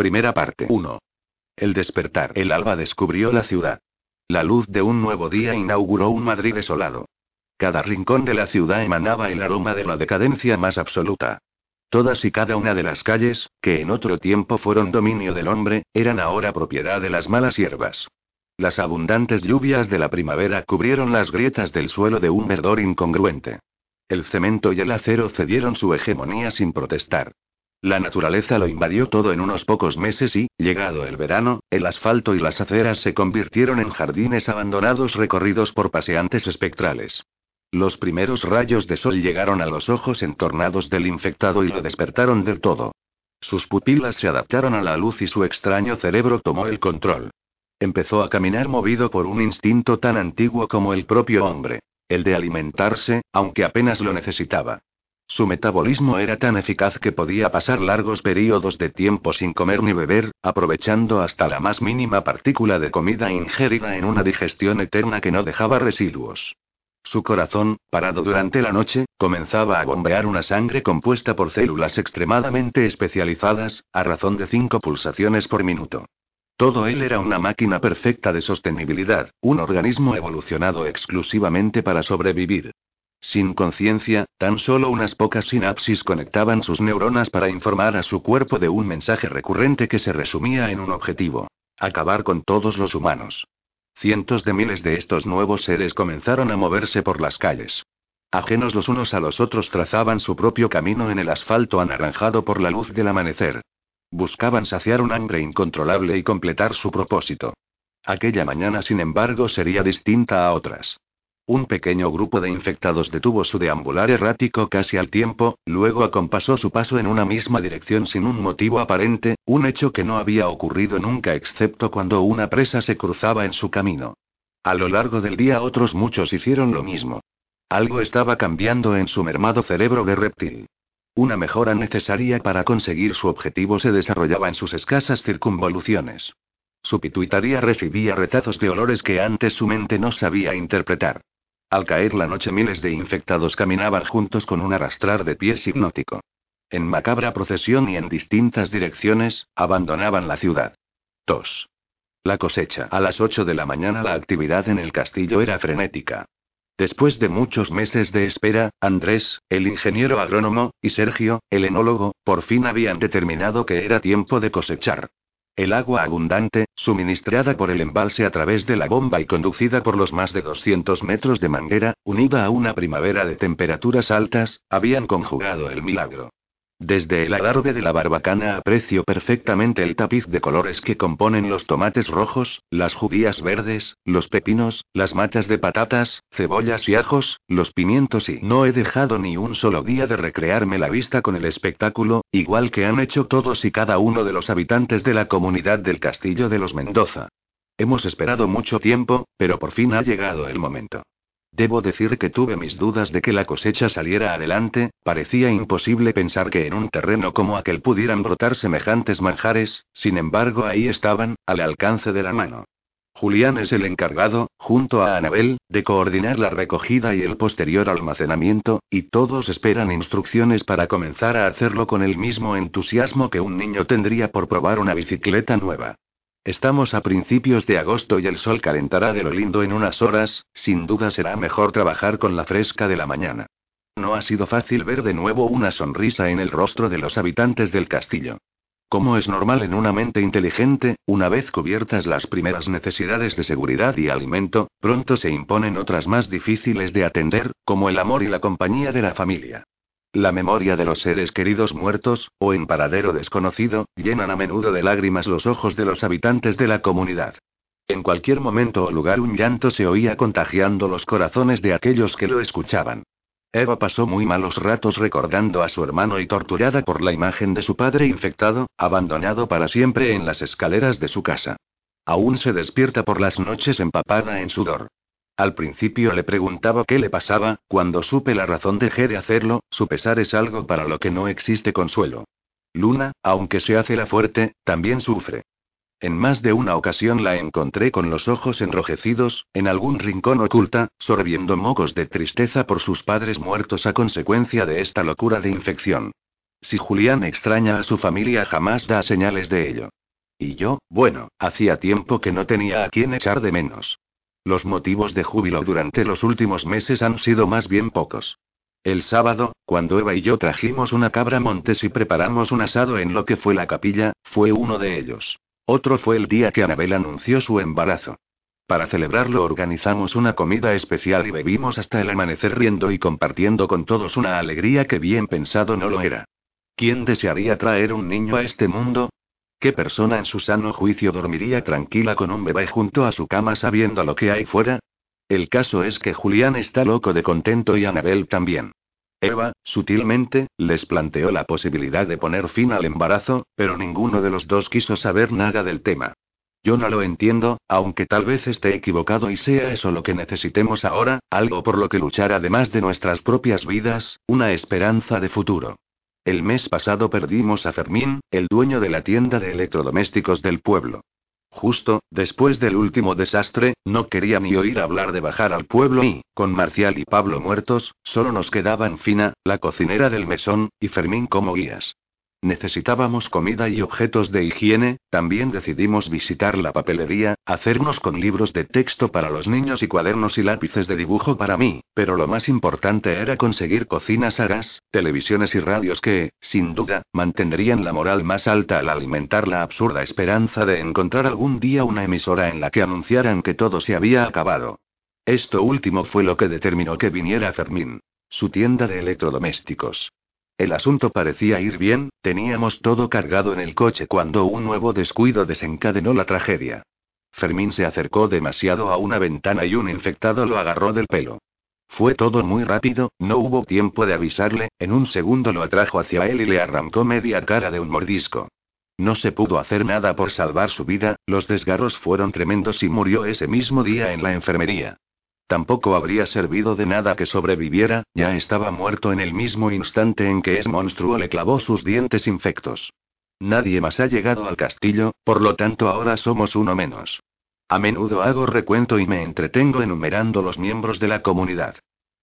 Primera parte 1. El despertar. El alba descubrió la ciudad. La luz de un nuevo día inauguró un Madrid desolado. Cada rincón de la ciudad emanaba el aroma de la decadencia más absoluta. Todas y cada una de las calles, que en otro tiempo fueron dominio del hombre, eran ahora propiedad de las malas hierbas. Las abundantes lluvias de la primavera cubrieron las grietas del suelo de un verdor incongruente. El cemento y el acero cedieron su hegemonía sin protestar. La naturaleza lo invadió todo en unos pocos meses y, llegado el verano, el asfalto y las aceras se convirtieron en jardines abandonados recorridos por paseantes espectrales. Los primeros rayos de sol llegaron a los ojos entornados del infectado y lo despertaron del todo. Sus pupilas se adaptaron a la luz y su extraño cerebro tomó el control. Empezó a caminar movido por un instinto tan antiguo como el propio hombre, el de alimentarse, aunque apenas lo necesitaba. Su metabolismo era tan eficaz que podía pasar largos períodos de tiempo sin comer ni beber, aprovechando hasta la más mínima partícula de comida ingerida en una digestión eterna que no dejaba residuos. Su corazón, parado durante la noche, comenzaba a bombear una sangre compuesta por células extremadamente especializadas, a razón de cinco pulsaciones por minuto. Todo él era una máquina perfecta de sostenibilidad, un organismo evolucionado exclusivamente para sobrevivir. Sin conciencia, tan solo unas pocas sinapsis conectaban sus neuronas para informar a su cuerpo de un mensaje recurrente que se resumía en un objetivo. Acabar con todos los humanos. Cientos de miles de estos nuevos seres comenzaron a moverse por las calles. Ajenos los unos a los otros trazaban su propio camino en el asfalto anaranjado por la luz del amanecer. Buscaban saciar un hambre incontrolable y completar su propósito. Aquella mañana, sin embargo, sería distinta a otras. Un pequeño grupo de infectados detuvo su deambular errático casi al tiempo, luego acompasó su paso en una misma dirección sin un motivo aparente, un hecho que no había ocurrido nunca excepto cuando una presa se cruzaba en su camino. A lo largo del día otros muchos hicieron lo mismo. Algo estaba cambiando en su mermado cerebro de reptil. Una mejora necesaria para conseguir su objetivo se desarrollaba en sus escasas circunvoluciones. Su pituitaría recibía retazos de olores que antes su mente no sabía interpretar. Al caer la noche miles de infectados caminaban juntos con un arrastrar de pies hipnótico. En macabra procesión y en distintas direcciones, abandonaban la ciudad. 2. La cosecha. A las 8 de la mañana la actividad en el castillo era frenética. Después de muchos meses de espera, Andrés, el ingeniero agrónomo, y Sergio, el enólogo, por fin habían determinado que era tiempo de cosechar. El agua abundante, suministrada por el embalse a través de la bomba y conducida por los más de 200 metros de manguera, unida a una primavera de temperaturas altas, habían conjugado el milagro. Desde el adarve de la barbacana aprecio perfectamente el tapiz de colores que componen los tomates rojos, las judías verdes, los pepinos, las matas de patatas, cebollas y ajos, los pimientos y no he dejado ni un solo día de recrearme la vista con el espectáculo, igual que han hecho todos y cada uno de los habitantes de la comunidad del Castillo de los Mendoza. Hemos esperado mucho tiempo, pero por fin ha llegado el momento. Debo decir que tuve mis dudas de que la cosecha saliera adelante, parecía imposible pensar que en un terreno como aquel pudieran brotar semejantes manjares, sin embargo ahí estaban, al alcance de la mano. Julián es el encargado, junto a Anabel, de coordinar la recogida y el posterior almacenamiento, y todos esperan instrucciones para comenzar a hacerlo con el mismo entusiasmo que un niño tendría por probar una bicicleta nueva. Estamos a principios de agosto y el sol calentará de lo lindo en unas horas, sin duda será mejor trabajar con la fresca de la mañana. No ha sido fácil ver de nuevo una sonrisa en el rostro de los habitantes del castillo. Como es normal en una mente inteligente, una vez cubiertas las primeras necesidades de seguridad y alimento, pronto se imponen otras más difíciles de atender, como el amor y la compañía de la familia. La memoria de los seres queridos muertos, o en paradero desconocido, llenan a menudo de lágrimas los ojos de los habitantes de la comunidad. En cualquier momento o lugar un llanto se oía contagiando los corazones de aquellos que lo escuchaban. Eva pasó muy malos ratos recordando a su hermano y torturada por la imagen de su padre infectado, abandonado para siempre en las escaleras de su casa. Aún se despierta por las noches empapada en sudor. Al principio le preguntaba qué le pasaba, cuando supe la razón dejé de hacerlo, su pesar es algo para lo que no existe consuelo. Luna, aunque se hace la fuerte, también sufre. En más de una ocasión la encontré con los ojos enrojecidos, en algún rincón oculta, sorbiendo mocos de tristeza por sus padres muertos a consecuencia de esta locura de infección. Si Julián extraña a su familia jamás da señales de ello. Y yo, bueno, hacía tiempo que no tenía a quien echar de menos. Los motivos de júbilo durante los últimos meses han sido más bien pocos. El sábado, cuando Eva y yo trajimos una cabra montes y preparamos un asado en lo que fue la capilla, fue uno de ellos. Otro fue el día que Anabel anunció su embarazo. Para celebrarlo organizamos una comida especial y bebimos hasta el amanecer riendo y compartiendo con todos una alegría que bien pensado no lo era. ¿Quién desearía traer un niño a este mundo? ¿Qué persona en su sano juicio dormiría tranquila con un bebé junto a su cama sabiendo lo que hay fuera? El caso es que Julián está loco de contento y Anabel también. Eva, sutilmente, les planteó la posibilidad de poner fin al embarazo, pero ninguno de los dos quiso saber nada del tema. Yo no lo entiendo, aunque tal vez esté equivocado y sea eso lo que necesitemos ahora, algo por lo que luchar además de nuestras propias vidas, una esperanza de futuro. El mes pasado perdimos a Fermín, el dueño de la tienda de electrodomésticos del pueblo. Justo, después del último desastre, no quería ni oír hablar de bajar al pueblo y, con Marcial y Pablo muertos, solo nos quedaban Fina, la cocinera del mesón, y Fermín como guías. Necesitábamos comida y objetos de higiene, también decidimos visitar la papelería, hacernos con libros de texto para los niños y cuadernos y lápices de dibujo para mí, pero lo más importante era conseguir cocinas a gas, televisiones y radios que, sin duda, mantendrían la moral más alta al alimentar la absurda esperanza de encontrar algún día una emisora en la que anunciaran que todo se había acabado. Esto último fue lo que determinó que viniera Fermín. Su tienda de electrodomésticos. El asunto parecía ir bien, teníamos todo cargado en el coche cuando un nuevo descuido desencadenó la tragedia. Fermín se acercó demasiado a una ventana y un infectado lo agarró del pelo. Fue todo muy rápido, no hubo tiempo de avisarle, en un segundo lo atrajo hacia él y le arrancó media cara de un mordisco. No se pudo hacer nada por salvar su vida, los desgarros fueron tremendos y murió ese mismo día en la enfermería. Tampoco habría servido de nada que sobreviviera, ya estaba muerto en el mismo instante en que ese monstruo le clavó sus dientes infectos. Nadie más ha llegado al castillo, por lo tanto ahora somos uno menos. A menudo hago recuento y me entretengo enumerando los miembros de la comunidad.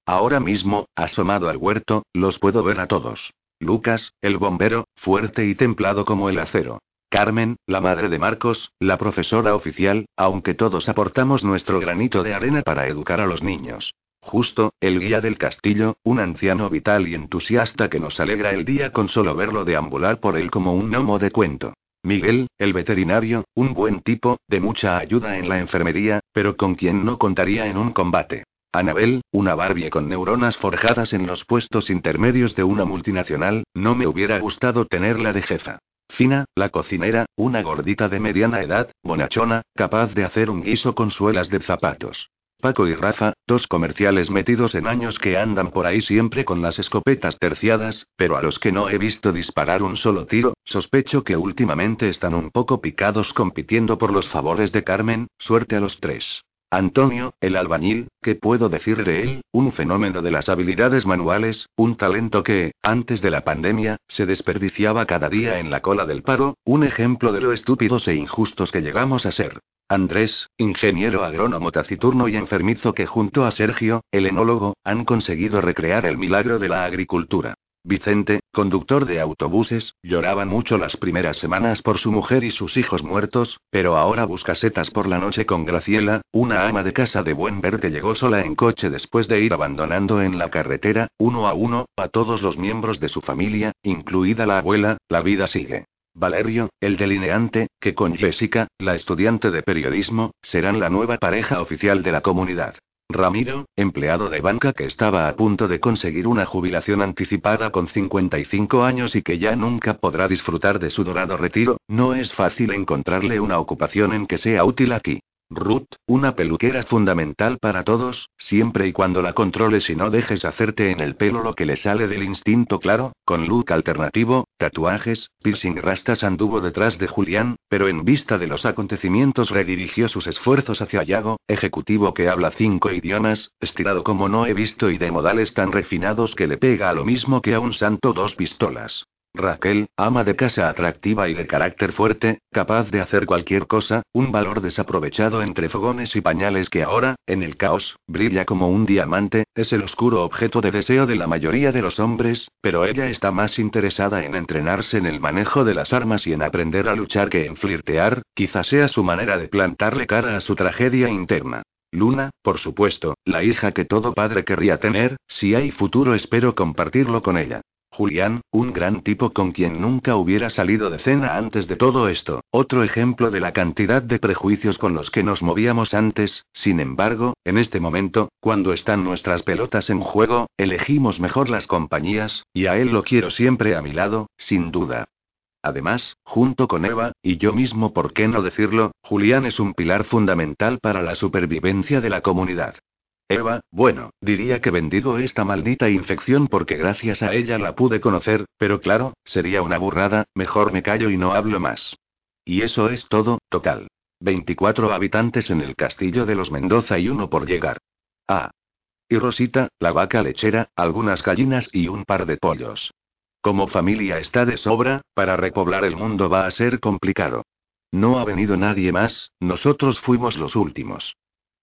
Ahora mismo, asomado al huerto, los puedo ver a todos. Lucas, el bombero, fuerte y templado como el acero. Carmen, la madre de Marcos, la profesora oficial, aunque todos aportamos nuestro granito de arena para educar a los niños. Justo, el guía del castillo, un anciano vital y entusiasta que nos alegra el día con solo verlo deambular por él como un gnomo de cuento. Miguel, el veterinario, un buen tipo, de mucha ayuda en la enfermería, pero con quien no contaría en un combate. Anabel, una Barbie con neuronas forjadas en los puestos intermedios de una multinacional, no me hubiera gustado tenerla de jefa. Fina, la cocinera, una gordita de mediana edad, bonachona, capaz de hacer un guiso con suelas de zapatos. Paco y Rafa, dos comerciales metidos en años que andan por ahí siempre con las escopetas terciadas, pero a los que no he visto disparar un solo tiro, sospecho que últimamente están un poco picados compitiendo por los favores de Carmen, suerte a los tres. Antonio, el albañil, ¿qué puedo decir de él? Un fenómeno de las habilidades manuales, un talento que, antes de la pandemia, se desperdiciaba cada día en la cola del paro, un ejemplo de lo estúpidos e injustos que llegamos a ser. Andrés, ingeniero agrónomo taciturno y enfermizo que junto a Sergio, el enólogo, han conseguido recrear el milagro de la agricultura. Vicente, conductor de autobuses, lloraba mucho las primeras semanas por su mujer y sus hijos muertos, pero ahora busca setas por la noche con Graciela, una ama de casa de buen ver que llegó sola en coche después de ir abandonando en la carretera, uno a uno, a todos los miembros de su familia, incluida la abuela, la vida sigue. Valerio, el delineante, que con Jessica, la estudiante de periodismo, serán la nueva pareja oficial de la comunidad. Ramiro, empleado de banca que estaba a punto de conseguir una jubilación anticipada con 55 años y que ya nunca podrá disfrutar de su dorado retiro, no es fácil encontrarle una ocupación en que sea útil aquí. Ruth, una peluquera fundamental para todos, siempre y cuando la controles y no dejes hacerte en el pelo lo que le sale del instinto claro, con look alternativo, tatuajes, piercing rastas anduvo detrás de Julián, pero en vista de los acontecimientos redirigió sus esfuerzos hacia Yago, ejecutivo que habla cinco idiomas, estirado como no he visto y de modales tan refinados que le pega a lo mismo que a un santo dos pistolas. Raquel, ama de casa atractiva y de carácter fuerte, capaz de hacer cualquier cosa, un valor desaprovechado entre fogones y pañales que ahora, en el caos, brilla como un diamante, es el oscuro objeto de deseo de la mayoría de los hombres, pero ella está más interesada en entrenarse en el manejo de las armas y en aprender a luchar que en flirtear, quizás sea su manera de plantarle cara a su tragedia interna. Luna, por supuesto, la hija que todo padre querría tener, si hay futuro espero compartirlo con ella. Julián, un gran tipo con quien nunca hubiera salido de cena antes de todo esto, otro ejemplo de la cantidad de prejuicios con los que nos movíamos antes, sin embargo, en este momento, cuando están nuestras pelotas en juego, elegimos mejor las compañías, y a él lo quiero siempre a mi lado, sin duda. Además, junto con Eva, y yo mismo, ¿por qué no decirlo? Julián es un pilar fundamental para la supervivencia de la comunidad. Eva, bueno, diría que bendigo esta maldita infección porque gracias a ella la pude conocer, pero claro, sería una burrada, mejor me callo y no hablo más. Y eso es todo, total. 24 habitantes en el castillo de los Mendoza y uno por llegar. Ah. Y Rosita, la vaca lechera, algunas gallinas y un par de pollos. Como familia está de sobra, para repoblar el mundo va a ser complicado. No ha venido nadie más, nosotros fuimos los últimos.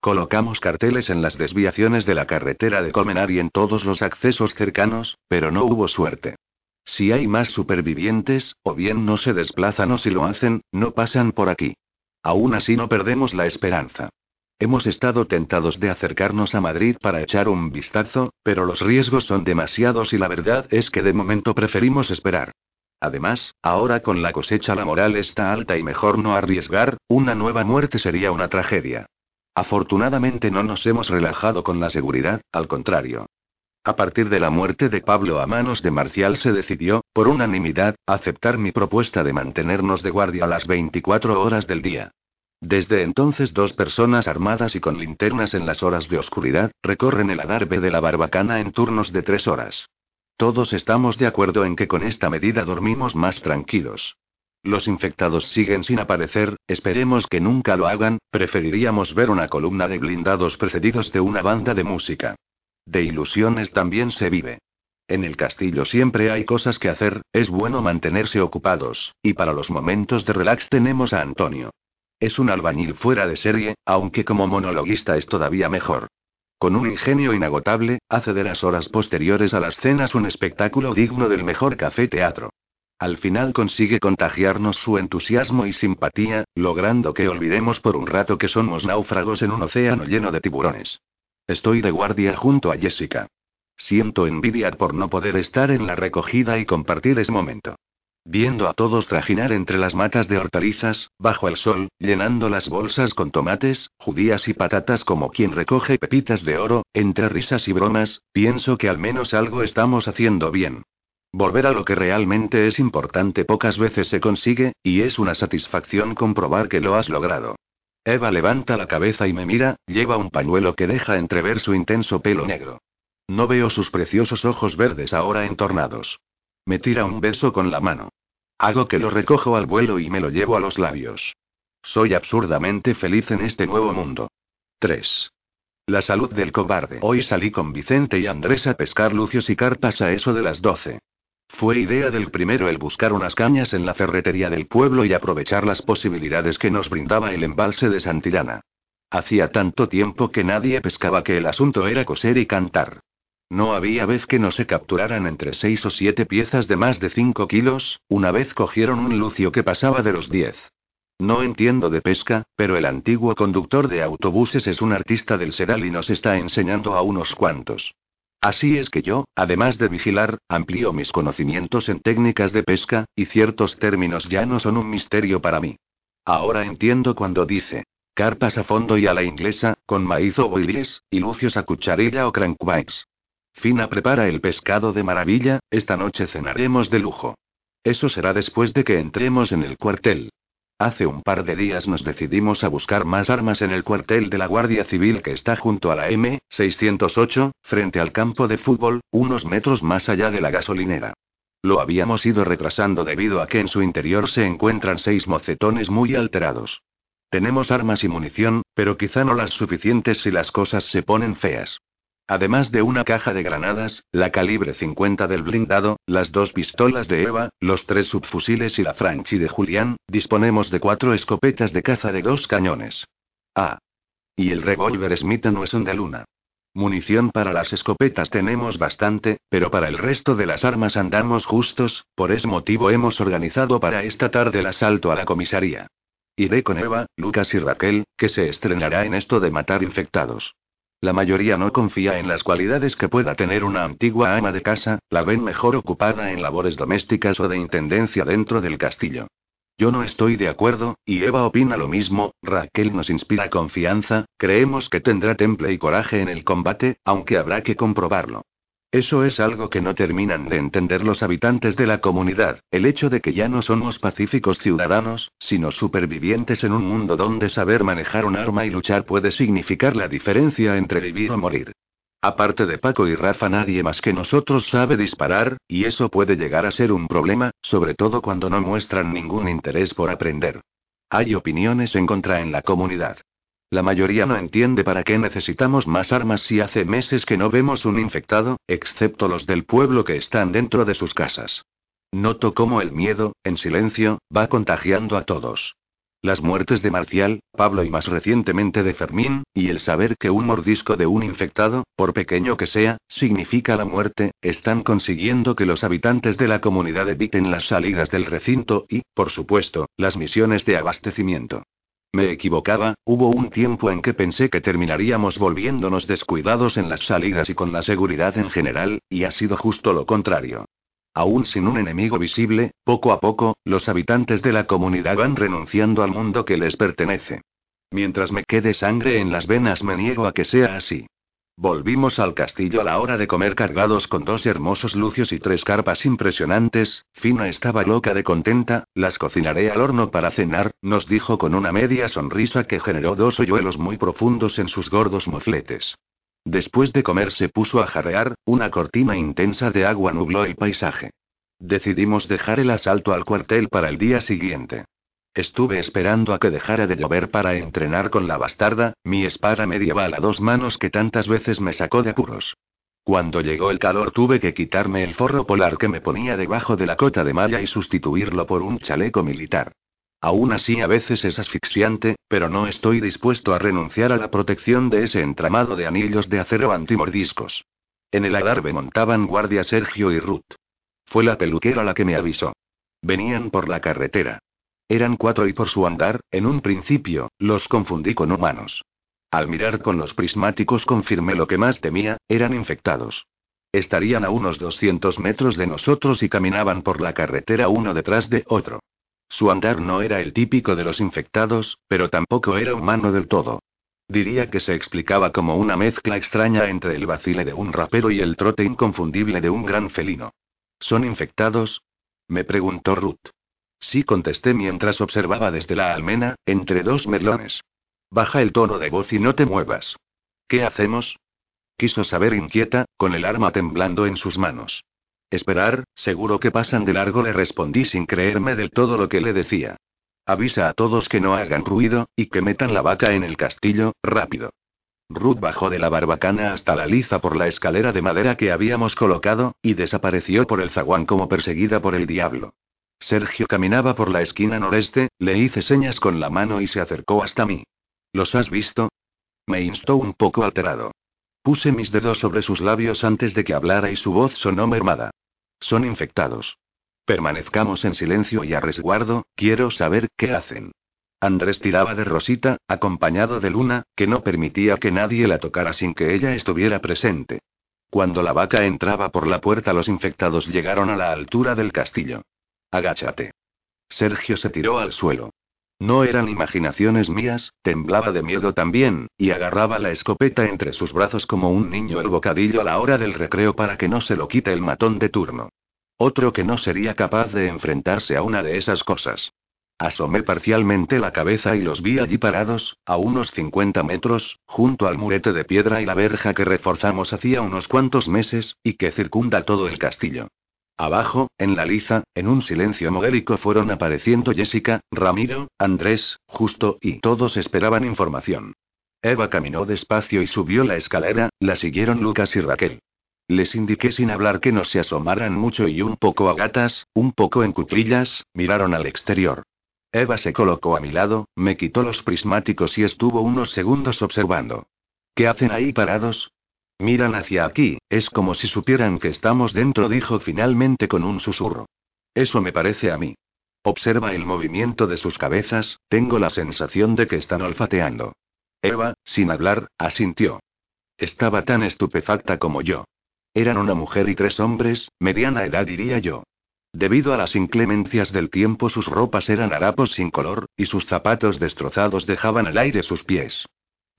Colocamos carteles en las desviaciones de la carretera de Colmenar y en todos los accesos cercanos, pero no hubo suerte. Si hay más supervivientes, o bien no se desplazan o si lo hacen, no pasan por aquí. Aún así no perdemos la esperanza. Hemos estado tentados de acercarnos a Madrid para echar un vistazo, pero los riesgos son demasiados y la verdad es que de momento preferimos esperar. Además, ahora con la cosecha la moral está alta y mejor no arriesgar, una nueva muerte sería una tragedia. Afortunadamente no nos hemos relajado con la seguridad, al contrario. A partir de la muerte de Pablo a manos de Marcial se decidió, por unanimidad, aceptar mi propuesta de mantenernos de guardia a las 24 horas del día. Desde entonces dos personas armadas y con linternas en las horas de oscuridad, recorren el adarve de la barbacana en turnos de tres horas. Todos estamos de acuerdo en que con esta medida dormimos más tranquilos. Los infectados siguen sin aparecer, esperemos que nunca lo hagan, preferiríamos ver una columna de blindados precedidos de una banda de música. De ilusiones también se vive. En el castillo siempre hay cosas que hacer, es bueno mantenerse ocupados, y para los momentos de relax tenemos a Antonio. Es un albañil fuera de serie, aunque como monologuista es todavía mejor. Con un ingenio inagotable, hace de las horas posteriores a las cenas un espectáculo digno del mejor café teatro. Al final consigue contagiarnos su entusiasmo y simpatía, logrando que olvidemos por un rato que somos náufragos en un océano lleno de tiburones. Estoy de guardia junto a Jessica. Siento envidia por no poder estar en la recogida y compartir ese momento. Viendo a todos trajinar entre las matas de hortalizas, bajo el sol, llenando las bolsas con tomates, judías y patatas como quien recoge pepitas de oro, entre risas y bromas, pienso que al menos algo estamos haciendo bien. Volver a lo que realmente es importante pocas veces se consigue, y es una satisfacción comprobar que lo has logrado. Eva levanta la cabeza y me mira, lleva un pañuelo que deja entrever su intenso pelo negro. No veo sus preciosos ojos verdes ahora entornados. Me tira un beso con la mano. Hago que lo recojo al vuelo y me lo llevo a los labios. Soy absurdamente feliz en este nuevo mundo. 3. La salud del cobarde. Hoy salí con Vicente y Andrés a pescar lucios y carpas a eso de las 12. Fue idea del primero el buscar unas cañas en la ferretería del pueblo y aprovechar las posibilidades que nos brindaba el embalse de Santillana. Hacía tanto tiempo que nadie pescaba que el asunto era coser y cantar. No había vez que no se capturaran entre seis o siete piezas de más de cinco kilos, una vez cogieron un lucio que pasaba de los diez. No entiendo de pesca, pero el antiguo conductor de autobuses es un artista del Seral y nos está enseñando a unos cuantos. Así es que yo, además de vigilar, amplío mis conocimientos en técnicas de pesca, y ciertos términos ya no son un misterio para mí. Ahora entiendo cuando dice, carpas a fondo y a la inglesa, con maíz o boilies, y lucios a cucharilla o crankbaits. Fina prepara el pescado de maravilla, esta noche cenaremos de lujo. Eso será después de que entremos en el cuartel. Hace un par de días nos decidimos a buscar más armas en el cuartel de la Guardia Civil que está junto a la M608, frente al campo de fútbol, unos metros más allá de la gasolinera. Lo habíamos ido retrasando debido a que en su interior se encuentran seis mocetones muy alterados. Tenemos armas y munición, pero quizá no las suficientes si las cosas se ponen feas. Además de una caja de granadas, la calibre 50 del blindado, las dos pistolas de Eva, los tres subfusiles y la Franchi de Julián, disponemos de cuatro escopetas de caza de dos cañones. Ah. Y el revólver Smith Wesson de Luna. Munición para las escopetas tenemos bastante, pero para el resto de las armas andamos justos, por ese motivo hemos organizado para esta tarde el asalto a la comisaría. Iré con Eva, Lucas y Raquel, que se estrenará en esto de matar infectados. La mayoría no confía en las cualidades que pueda tener una antigua ama de casa, la ven mejor ocupada en labores domésticas o de intendencia dentro del castillo. Yo no estoy de acuerdo, y Eva opina lo mismo, Raquel nos inspira confianza, creemos que tendrá temple y coraje en el combate, aunque habrá que comprobarlo. Eso es algo que no terminan de entender los habitantes de la comunidad, el hecho de que ya no somos pacíficos ciudadanos, sino supervivientes en un mundo donde saber manejar un arma y luchar puede significar la diferencia entre vivir o morir. Aparte de Paco y Rafa nadie más que nosotros sabe disparar, y eso puede llegar a ser un problema, sobre todo cuando no muestran ningún interés por aprender. Hay opiniones en contra en la comunidad. La mayoría no entiende para qué necesitamos más armas si hace meses que no vemos un infectado, excepto los del pueblo que están dentro de sus casas. Noto cómo el miedo, en silencio, va contagiando a todos. Las muertes de Marcial, Pablo y más recientemente de Fermín, y el saber que un mordisco de un infectado, por pequeño que sea, significa la muerte, están consiguiendo que los habitantes de la comunidad eviten las salidas del recinto y, por supuesto, las misiones de abastecimiento. Me equivocaba, hubo un tiempo en que pensé que terminaríamos volviéndonos descuidados en las salidas y con la seguridad en general, y ha sido justo lo contrario. Aún sin un enemigo visible, poco a poco, los habitantes de la comunidad van renunciando al mundo que les pertenece. Mientras me quede sangre en las venas me niego a que sea así. Volvimos al castillo a la hora de comer cargados con dos hermosos lucios y tres carpas impresionantes, Fina estaba loca de contenta, las cocinaré al horno para cenar, nos dijo con una media sonrisa que generó dos hoyuelos muy profundos en sus gordos mofletes. Después de comer se puso a jarrear, una cortina intensa de agua nubló el paisaje. Decidimos dejar el asalto al cuartel para el día siguiente. Estuve esperando a que dejara de llover para entrenar con la bastarda, mi espada medieval a dos manos que tantas veces me sacó de apuros. Cuando llegó el calor tuve que quitarme el forro polar que me ponía debajo de la cota de malla y sustituirlo por un chaleco militar. Aún así a veces es asfixiante, pero no estoy dispuesto a renunciar a la protección de ese entramado de anillos de acero antimordiscos. En el adarve montaban guardia Sergio y Ruth. Fue la peluquera la que me avisó. Venían por la carretera. Eran cuatro y por su andar, en un principio, los confundí con humanos. Al mirar con los prismáticos confirmé lo que más temía, eran infectados. Estarían a unos 200 metros de nosotros y caminaban por la carretera uno detrás de otro. Su andar no era el típico de los infectados, pero tampoco era humano del todo. Diría que se explicaba como una mezcla extraña entre el vacile de un rapero y el trote inconfundible de un gran felino. ¿Son infectados? Me preguntó Ruth. Sí contesté mientras observaba desde la almena, entre dos merlones. Baja el tono de voz y no te muevas. ¿Qué hacemos? Quiso saber inquieta, con el arma temblando en sus manos. Esperar, seguro que pasan de largo, le respondí sin creerme del todo lo que le decía. Avisa a todos que no hagan ruido, y que metan la vaca en el castillo, rápido. Ruth bajó de la barbacana hasta la liza por la escalera de madera que habíamos colocado, y desapareció por el zaguán como perseguida por el diablo. Sergio caminaba por la esquina noreste, le hice señas con la mano y se acercó hasta mí. ¿Los has visto? Me instó un poco alterado. Puse mis dedos sobre sus labios antes de que hablara y su voz sonó mermada. Son infectados. Permanezcamos en silencio y a resguardo, quiero saber qué hacen. Andrés tiraba de Rosita, acompañado de Luna, que no permitía que nadie la tocara sin que ella estuviera presente. Cuando la vaca entraba por la puerta los infectados llegaron a la altura del castillo. Agáchate. Sergio se tiró al suelo. No eran imaginaciones mías, temblaba de miedo también, y agarraba la escopeta entre sus brazos como un niño el bocadillo a la hora del recreo para que no se lo quite el matón de turno. Otro que no sería capaz de enfrentarse a una de esas cosas. Asomé parcialmente la cabeza y los vi allí parados, a unos 50 metros, junto al murete de piedra y la verja que reforzamos hacía unos cuantos meses, y que circunda todo el castillo. Abajo, en la liza, en un silencio modélico fueron apareciendo Jessica, Ramiro, Andrés, Justo, y todos esperaban información. Eva caminó despacio y subió la escalera, la siguieron Lucas y Raquel. Les indiqué sin hablar que no se asomaran mucho y un poco a gatas, un poco en cuclillas, miraron al exterior. Eva se colocó a mi lado, me quitó los prismáticos y estuvo unos segundos observando. ¿Qué hacen ahí parados? Miran hacia aquí, es como si supieran que estamos dentro, dijo finalmente con un susurro. Eso me parece a mí. Observa el movimiento de sus cabezas, tengo la sensación de que están olfateando. Eva, sin hablar, asintió. Estaba tan estupefacta como yo. Eran una mujer y tres hombres, mediana edad diría yo. Debido a las inclemencias del tiempo sus ropas eran harapos sin color, y sus zapatos destrozados dejaban al aire sus pies.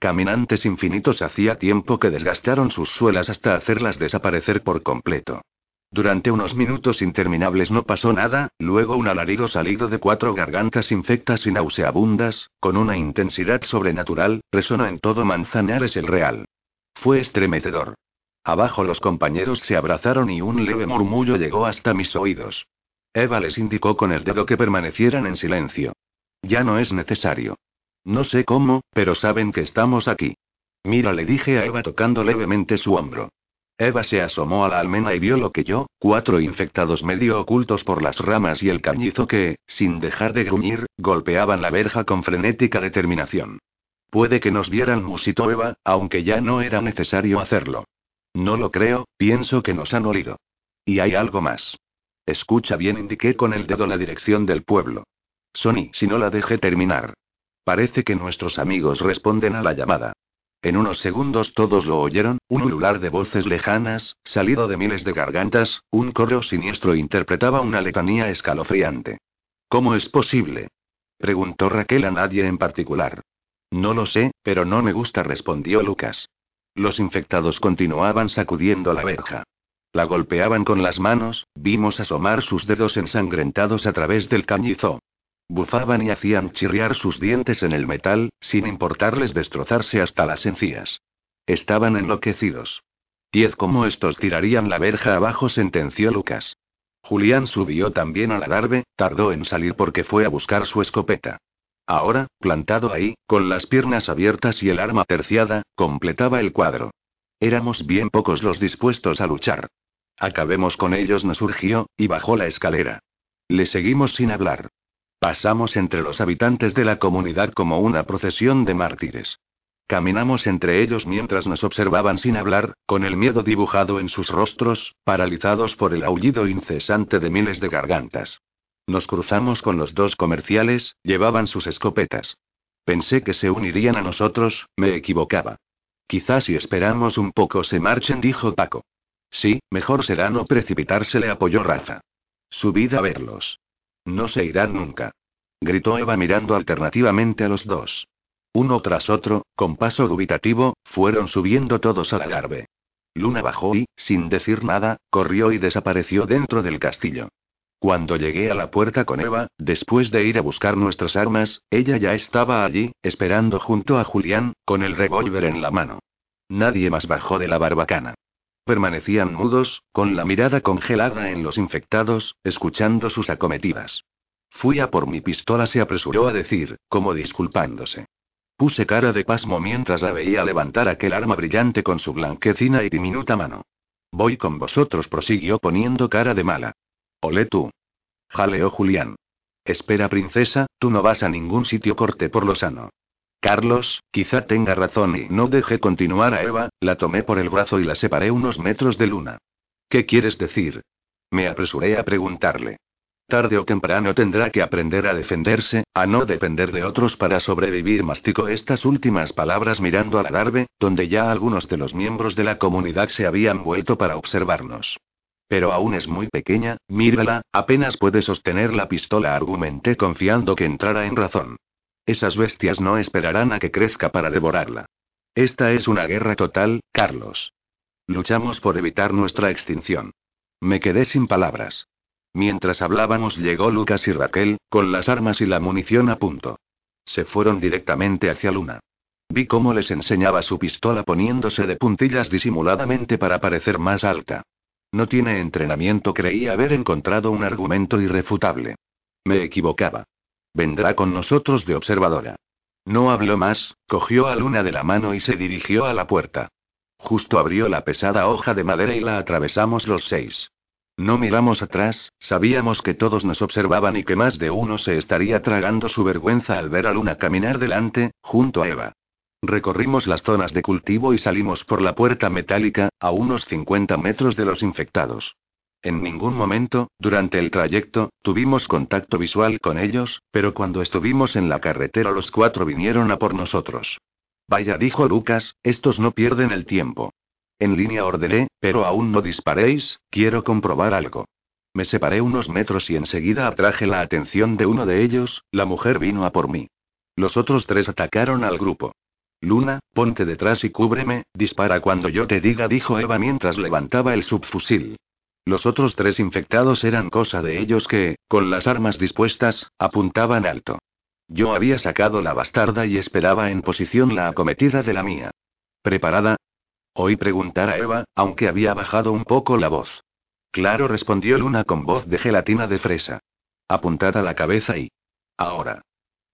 Caminantes infinitos hacía tiempo que desgastaron sus suelas hasta hacerlas desaparecer por completo. Durante unos minutos interminables no pasó nada, luego un alarido salido de cuatro gargantas infectas y nauseabundas, con una intensidad sobrenatural, resonó en todo Manzanares el Real. Fue estremecedor. Abajo los compañeros se abrazaron y un leve murmullo llegó hasta mis oídos. Eva les indicó con el dedo que permanecieran en silencio. Ya no es necesario. No sé cómo, pero saben que estamos aquí. Mira, le dije a Eva tocando levemente su hombro. Eva se asomó a la almena y vio lo que yo, cuatro infectados medio ocultos por las ramas y el cañizo que, sin dejar de gruñir, golpeaban la verja con frenética determinación. Puede que nos vieran, musitó Eva, aunque ya no era necesario hacerlo. No lo creo, pienso que nos han olido. Y hay algo más. Escucha bien, indiqué con el dedo la dirección del pueblo. Sony, si no la dejé terminar. Parece que nuestros amigos responden a la llamada. En unos segundos todos lo oyeron, un ulular de voces lejanas, salido de miles de gargantas, un correo siniestro interpretaba una letanía escalofriante. ¿Cómo es posible? preguntó Raquel a nadie en particular. No lo sé, pero no me gusta, respondió Lucas. Los infectados continuaban sacudiendo la verja. La golpeaban con las manos, vimos asomar sus dedos ensangrentados a través del cañizo. Bufaban y hacían chirriar sus dientes en el metal, sin importarles destrozarse hasta las encías. Estaban enloquecidos. Diez como estos tirarían la verja abajo, sentenció Lucas. Julián subió también al adarve, tardó en salir porque fue a buscar su escopeta. Ahora, plantado ahí, con las piernas abiertas y el arma terciada, completaba el cuadro. Éramos bien pocos los dispuestos a luchar. Acabemos con ellos, nos surgió, y bajó la escalera. Le seguimos sin hablar. Pasamos entre los habitantes de la comunidad como una procesión de mártires. Caminamos entre ellos mientras nos observaban sin hablar, con el miedo dibujado en sus rostros, paralizados por el aullido incesante de miles de gargantas. Nos cruzamos con los dos comerciales, llevaban sus escopetas. Pensé que se unirían a nosotros, me equivocaba. Quizás si esperamos un poco se marchen, dijo Paco. Sí, mejor será no precipitarse, le apoyó Rafa. Subid a verlos. No se irán nunca. Gritó Eva mirando alternativamente a los dos. Uno tras otro, con paso dubitativo, fueron subiendo todos a la garbe. Luna bajó y, sin decir nada, corrió y desapareció dentro del castillo. Cuando llegué a la puerta con Eva, después de ir a buscar nuestras armas, ella ya estaba allí, esperando junto a Julián, con el revólver en la mano. Nadie más bajó de la barbacana. Permanecían mudos, con la mirada congelada en los infectados, escuchando sus acometidas. Fui a por mi pistola, se apresuró a decir, como disculpándose. Puse cara de pasmo mientras la veía levantar aquel arma brillante con su blanquecina y diminuta mano. Voy con vosotros, prosiguió poniendo cara de mala. Olé tú. Jaleó Julián. Espera, princesa, tú no vas a ningún sitio corte por lo sano. Carlos, quizá tenga razón y no dejé continuar a Eva, la tomé por el brazo y la separé unos metros de luna. ¿Qué quieres decir? Me apresuré a preguntarle. Tarde o temprano tendrá que aprender a defenderse, a no depender de otros para sobrevivir. Masticó estas últimas palabras mirando al adarve, donde ya algunos de los miembros de la comunidad se habían vuelto para observarnos. Pero aún es muy pequeña, mírala, apenas puede sostener la pistola, argumenté confiando que entrara en razón. Esas bestias no esperarán a que crezca para devorarla. Esta es una guerra total, Carlos. Luchamos por evitar nuestra extinción. Me quedé sin palabras. Mientras hablábamos llegó Lucas y Raquel, con las armas y la munición a punto. Se fueron directamente hacia Luna. Vi cómo les enseñaba su pistola poniéndose de puntillas disimuladamente para parecer más alta. No tiene entrenamiento, creí haber encontrado un argumento irrefutable. Me equivocaba. Vendrá con nosotros de observadora. No habló más, cogió a Luna de la mano y se dirigió a la puerta. Justo abrió la pesada hoja de madera y la atravesamos los seis. No miramos atrás, sabíamos que todos nos observaban y que más de uno se estaría tragando su vergüenza al ver a Luna caminar delante, junto a Eva. Recorrimos las zonas de cultivo y salimos por la puerta metálica, a unos 50 metros de los infectados. En ningún momento, durante el trayecto, tuvimos contacto visual con ellos, pero cuando estuvimos en la carretera los cuatro vinieron a por nosotros. Vaya, dijo Lucas, estos no pierden el tiempo. En línea ordené, pero aún no disparéis, quiero comprobar algo. Me separé unos metros y enseguida atraje la atención de uno de ellos, la mujer vino a por mí. Los otros tres atacaron al grupo. Luna, ponte detrás y cúbreme, dispara cuando yo te diga, dijo Eva mientras levantaba el subfusil. Los otros tres infectados eran cosa de ellos que, con las armas dispuestas, apuntaban alto. Yo había sacado la bastarda y esperaba en posición la acometida de la mía. ¿Preparada? Oí preguntar a Eva, aunque había bajado un poco la voz. Claro, respondió Luna con voz de gelatina de fresa. Apuntad a la cabeza y. Ahora.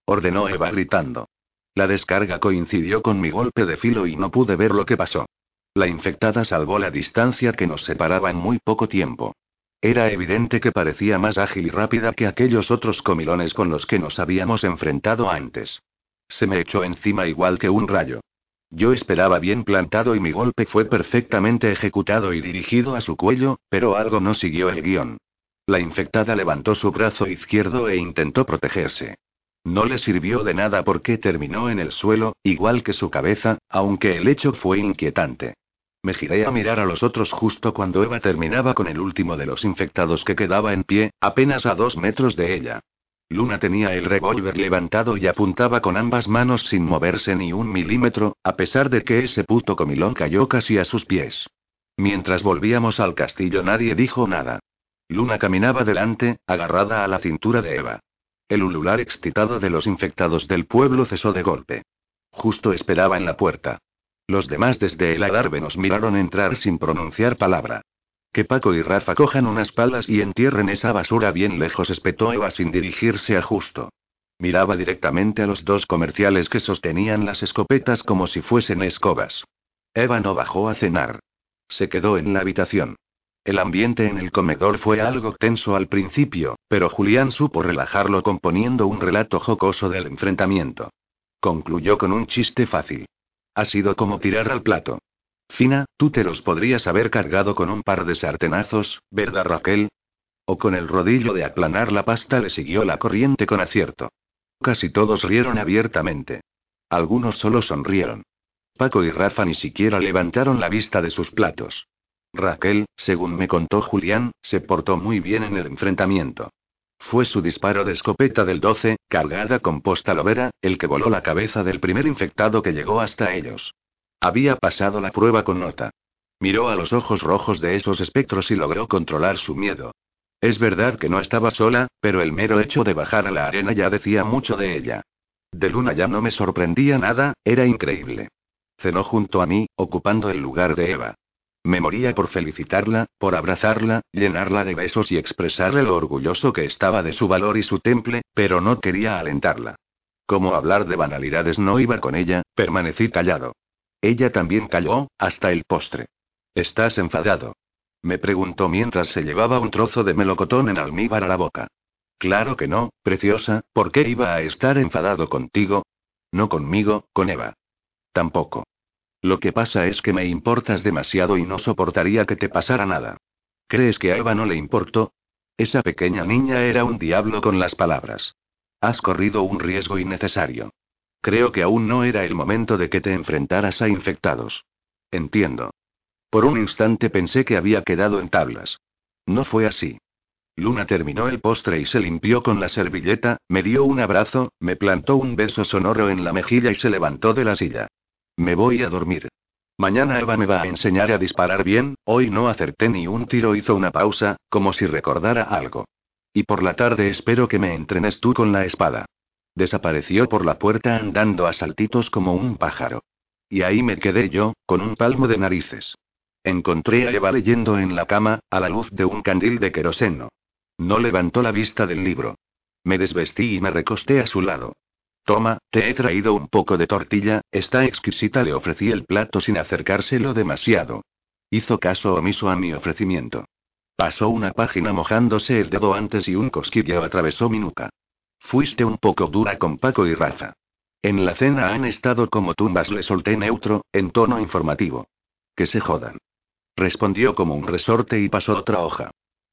Ordenó Eva gritando. La descarga coincidió con mi golpe de filo y no pude ver lo que pasó. La infectada salvó la distancia que nos separaba en muy poco tiempo. Era evidente que parecía más ágil y rápida que aquellos otros comilones con los que nos habíamos enfrentado antes. Se me echó encima igual que un rayo. Yo esperaba bien plantado y mi golpe fue perfectamente ejecutado y dirigido a su cuello, pero algo no siguió el guion. La infectada levantó su brazo izquierdo e intentó protegerse. No le sirvió de nada porque terminó en el suelo, igual que su cabeza, aunque el hecho fue inquietante. Me giré a mirar a los otros justo cuando Eva terminaba con el último de los infectados que quedaba en pie, apenas a dos metros de ella. Luna tenía el revólver levantado y apuntaba con ambas manos sin moverse ni un milímetro, a pesar de que ese puto comilón cayó casi a sus pies. Mientras volvíamos al castillo nadie dijo nada. Luna caminaba delante, agarrada a la cintura de Eva. El ulular excitado de los infectados del pueblo cesó de golpe. Justo esperaba en la puerta. Los demás desde el adarve nos miraron entrar sin pronunciar palabra. Que Paco y Rafa cojan unas palas y entierren esa basura bien lejos, espetó Eva sin dirigirse a Justo. Miraba directamente a los dos comerciales que sostenían las escopetas como si fuesen escobas. Eva no bajó a cenar. Se quedó en la habitación. El ambiente en el comedor fue algo tenso al principio, pero Julián supo relajarlo componiendo un relato jocoso del enfrentamiento. Concluyó con un chiste fácil. Ha sido como tirar al plato. Fina, tú te los podrías haber cargado con un par de sartenazos, ¿verdad Raquel? O con el rodillo de aplanar la pasta le siguió la corriente con acierto. Casi todos rieron abiertamente. Algunos solo sonrieron. Paco y Rafa ni siquiera levantaron la vista de sus platos. Raquel, según me contó Julián, se portó muy bien en el enfrentamiento. Fue su disparo de escopeta del 12, cargada con postalovera, el que voló la cabeza del primer infectado que llegó hasta ellos. Había pasado la prueba con nota. Miró a los ojos rojos de esos espectros y logró controlar su miedo. Es verdad que no estaba sola, pero el mero hecho de bajar a la arena ya decía mucho de ella. De Luna ya no me sorprendía nada, era increíble. Cenó junto a mí, ocupando el lugar de Eva. Me moría por felicitarla, por abrazarla, llenarla de besos y expresarle lo orgulloso que estaba de su valor y su temple, pero no quería alentarla. Como hablar de banalidades no iba con ella, permanecí callado. Ella también calló, hasta el postre. ¿Estás enfadado? Me preguntó mientras se llevaba un trozo de melocotón en almíbar a la boca. Claro que no, preciosa, ¿por qué iba a estar enfadado contigo? No conmigo, con Eva. Tampoco. Lo que pasa es que me importas demasiado y no soportaría que te pasara nada. ¿Crees que a Eva no le importó? Esa pequeña niña era un diablo con las palabras. Has corrido un riesgo innecesario. Creo que aún no era el momento de que te enfrentaras a infectados. Entiendo. Por un instante pensé que había quedado en tablas. No fue así. Luna terminó el postre y se limpió con la servilleta, me dio un abrazo, me plantó un beso sonoro en la mejilla y se levantó de la silla. Me voy a dormir. Mañana Eva me va a enseñar a disparar bien, hoy no acerté ni un tiro, hizo una pausa, como si recordara algo. Y por la tarde espero que me entrenes tú con la espada. Desapareció por la puerta andando a saltitos como un pájaro. Y ahí me quedé yo, con un palmo de narices. Encontré a Eva leyendo en la cama, a la luz de un candil de queroseno. No levantó la vista del libro. Me desvestí y me recosté a su lado. Toma, te he traído un poco de tortilla, está exquisita, le ofrecí el plato sin acercárselo demasiado. Hizo caso omiso a mi ofrecimiento. Pasó una página mojándose el dedo antes y un cosquilleo atravesó mi nuca. Fuiste un poco dura con Paco y Rafa. En la cena han estado como tumbas, le solté neutro, en tono informativo. Que se jodan. Respondió como un resorte y pasó otra hoja.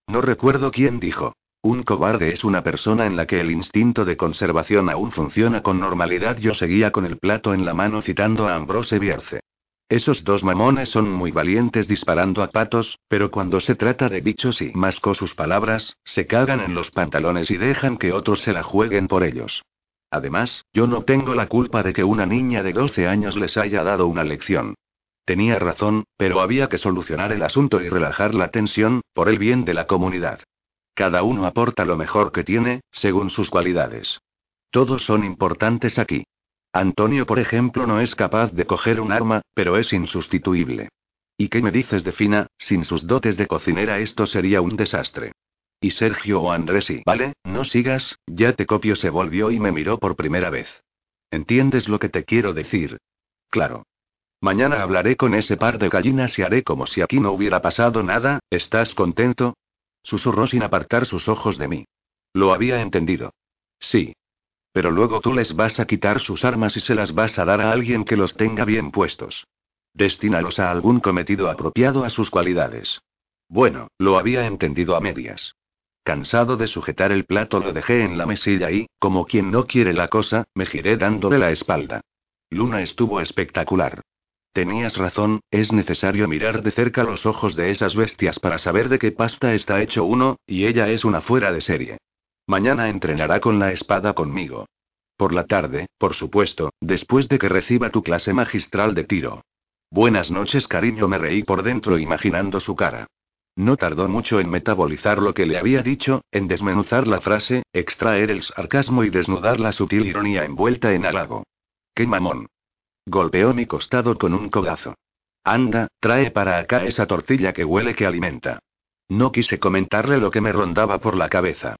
No recuerdo quién dijo. Un cobarde es una persona en la que el instinto de conservación aún funciona con normalidad. Yo seguía con el plato en la mano citando a Ambrose Bierce. Esos dos mamones son muy valientes disparando a patos, pero cuando se trata de bichos y masco sus palabras, se cagan en los pantalones y dejan que otros se la jueguen por ellos. Además, yo no tengo la culpa de que una niña de 12 años les haya dado una lección. Tenía razón, pero había que solucionar el asunto y relajar la tensión, por el bien de la comunidad. Cada uno aporta lo mejor que tiene, según sus cualidades. Todos son importantes aquí. Antonio, por ejemplo, no es capaz de coger un arma, pero es insustituible. ¿Y qué me dices de Fina? Sin sus dotes de cocinera esto sería un desastre. Y Sergio o Andresi, vale, no sigas, ya te copio, se volvió y me miró por primera vez. ¿Entiendes lo que te quiero decir? Claro. Mañana hablaré con ese par de gallinas y haré como si aquí no hubiera pasado nada, ¿estás contento? Susurró sin apartar sus ojos de mí. Lo había entendido. Sí. Pero luego tú les vas a quitar sus armas y se las vas a dar a alguien que los tenga bien puestos. Destínalos a algún cometido apropiado a sus cualidades. Bueno, lo había entendido a medias. Cansado de sujetar el plato lo dejé en la mesilla y, como quien no quiere la cosa, me giré dándole la espalda. Luna estuvo espectacular. Tenías razón, es necesario mirar de cerca los ojos de esas bestias para saber de qué pasta está hecho uno, y ella es una fuera de serie. Mañana entrenará con la espada conmigo. Por la tarde, por supuesto, después de que reciba tu clase magistral de tiro. Buenas noches, cariño, me reí por dentro imaginando su cara. No tardó mucho en metabolizar lo que le había dicho, en desmenuzar la frase, extraer el sarcasmo y desnudar la sutil ironía envuelta en halago. ¡Qué mamón! Golpeó mi costado con un codazo. Anda, trae para acá esa tortilla que huele que alimenta. No quise comentarle lo que me rondaba por la cabeza.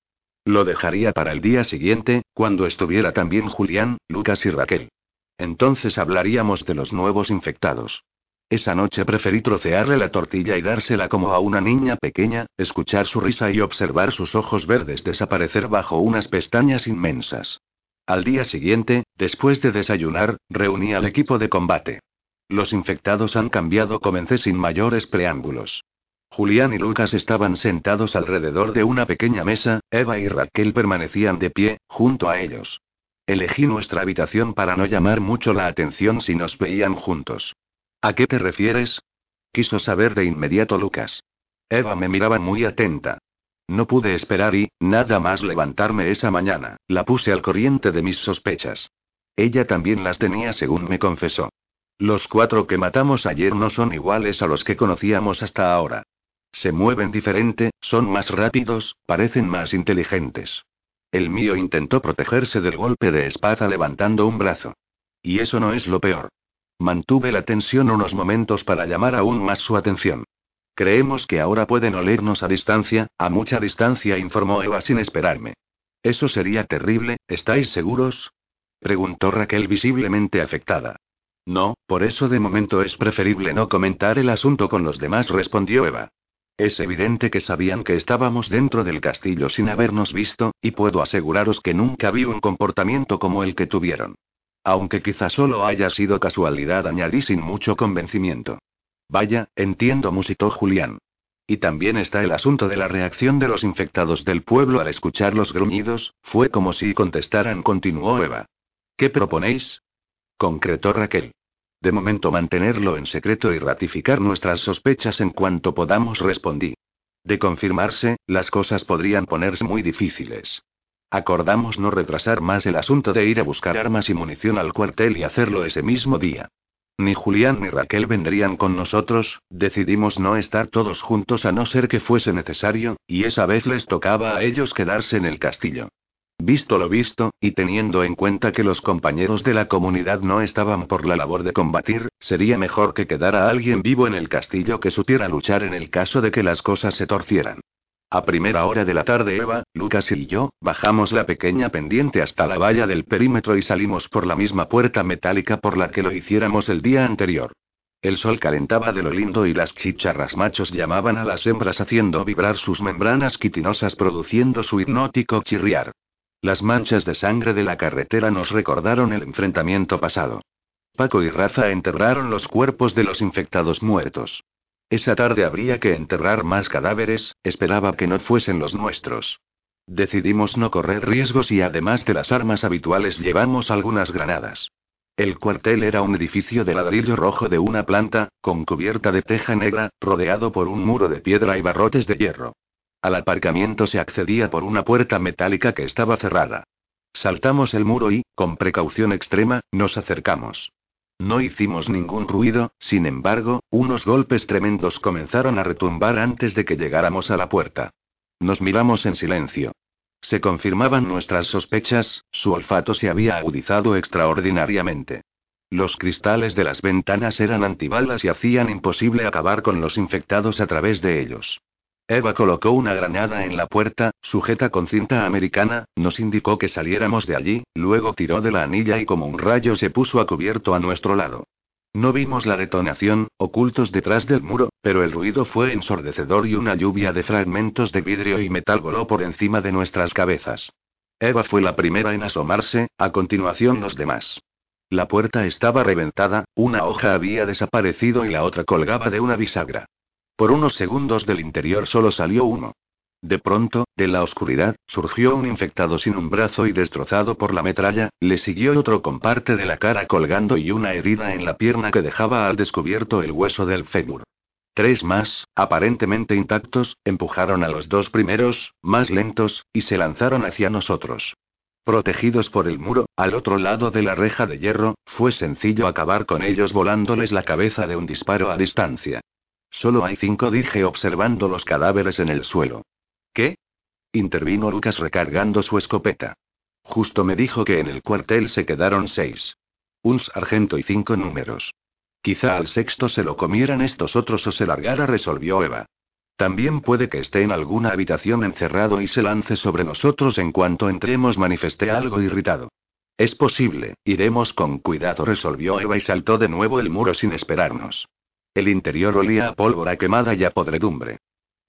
Lo dejaría para el día siguiente, cuando estuviera también Julián, Lucas y Raquel. Entonces hablaríamos de los nuevos infectados. Esa noche preferí trocearle la tortilla y dársela como a una niña pequeña, escuchar su risa y observar sus ojos verdes desaparecer bajo unas pestañas inmensas. Al día siguiente, después de desayunar, reuní al equipo de combate. Los infectados han cambiado, comencé sin mayores preámbulos. Julián y Lucas estaban sentados alrededor de una pequeña mesa, Eva y Raquel permanecían de pie, junto a ellos. Elegí nuestra habitación para no llamar mucho la atención si nos veían juntos. ¿A qué te refieres? Quiso saber de inmediato Lucas. Eva me miraba muy atenta. No pude esperar y, nada más levantarme esa mañana, la puse al corriente de mis sospechas. Ella también las tenía según me confesó. Los cuatro que matamos ayer no son iguales a los que conocíamos hasta ahora. Se mueven diferente, son más rápidos, parecen más inteligentes. El mío intentó protegerse del golpe de espada levantando un brazo. Y eso no es lo peor. Mantuve la tensión unos momentos para llamar aún más su atención. Creemos que ahora pueden olernos a distancia, a mucha distancia, informó Eva sin esperarme. Eso sería terrible, ¿estáis seguros? preguntó Raquel visiblemente afectada. No, por eso de momento es preferible no comentar el asunto con los demás, respondió Eva. Es evidente que sabían que estábamos dentro del castillo sin habernos visto, y puedo aseguraros que nunca vi un comportamiento como el que tuvieron. Aunque quizá solo haya sido casualidad, añadí sin mucho convencimiento. Vaya, entiendo, musitó Julián. Y también está el asunto de la reacción de los infectados del pueblo al escuchar los gruñidos, fue como si contestaran, continuó Eva. ¿Qué proponéis? concretó Raquel. De momento mantenerlo en secreto y ratificar nuestras sospechas en cuanto podamos, respondí. De confirmarse, las cosas podrían ponerse muy difíciles. Acordamos no retrasar más el asunto de ir a buscar armas y munición al cuartel y hacerlo ese mismo día. Ni Julián ni Raquel vendrían con nosotros, decidimos no estar todos juntos a no ser que fuese necesario, y esa vez les tocaba a ellos quedarse en el castillo. Visto lo visto, y teniendo en cuenta que los compañeros de la comunidad no estaban por la labor de combatir, sería mejor que quedara alguien vivo en el castillo que supiera luchar en el caso de que las cosas se torcieran. A primera hora de la tarde Eva, Lucas y yo, bajamos la pequeña pendiente hasta la valla del perímetro y salimos por la misma puerta metálica por la que lo hiciéramos el día anterior. El sol calentaba de lo lindo y las chicharras machos llamaban a las hembras haciendo vibrar sus membranas quitinosas produciendo su hipnótico chirriar. Las manchas de sangre de la carretera nos recordaron el enfrentamiento pasado. Paco y Raza enterraron los cuerpos de los infectados muertos. Esa tarde habría que enterrar más cadáveres, esperaba que no fuesen los nuestros. Decidimos no correr riesgos y además de las armas habituales llevamos algunas granadas. El cuartel era un edificio de ladrillo rojo de una planta, con cubierta de teja negra, rodeado por un muro de piedra y barrotes de hierro. Al aparcamiento se accedía por una puerta metálica que estaba cerrada. Saltamos el muro y, con precaución extrema, nos acercamos. No hicimos ningún ruido, sin embargo, unos golpes tremendos comenzaron a retumbar antes de que llegáramos a la puerta. Nos miramos en silencio. Se confirmaban nuestras sospechas, su olfato se había agudizado extraordinariamente. Los cristales de las ventanas eran antibalas y hacían imposible acabar con los infectados a través de ellos. Eva colocó una granada en la puerta, sujeta con cinta americana, nos indicó que saliéramos de allí, luego tiró de la anilla y como un rayo se puso a cubierto a nuestro lado. No vimos la detonación, ocultos detrás del muro, pero el ruido fue ensordecedor y una lluvia de fragmentos de vidrio y metal voló por encima de nuestras cabezas. Eva fue la primera en asomarse, a continuación los demás. La puerta estaba reventada, una hoja había desaparecido y la otra colgaba de una bisagra. Por unos segundos del interior solo salió uno. De pronto, de la oscuridad, surgió un infectado sin un brazo y destrozado por la metralla, le siguió otro con parte de la cara colgando y una herida en la pierna que dejaba al descubierto el hueso del fémur. Tres más, aparentemente intactos, empujaron a los dos primeros, más lentos, y se lanzaron hacia nosotros. Protegidos por el muro, al otro lado de la reja de hierro, fue sencillo acabar con ellos volándoles la cabeza de un disparo a distancia. Solo hay cinco, dije observando los cadáveres en el suelo. ¿Qué? intervino Lucas recargando su escopeta. Justo me dijo que en el cuartel se quedaron seis. Un sargento y cinco números. Quizá al sexto se lo comieran estos otros o se largara, resolvió Eva. También puede que esté en alguna habitación encerrado y se lance sobre nosotros en cuanto entremos, manifesté algo irritado. Es posible, iremos con cuidado, resolvió Eva y saltó de nuevo el muro sin esperarnos. El interior olía a pólvora quemada y a podredumbre.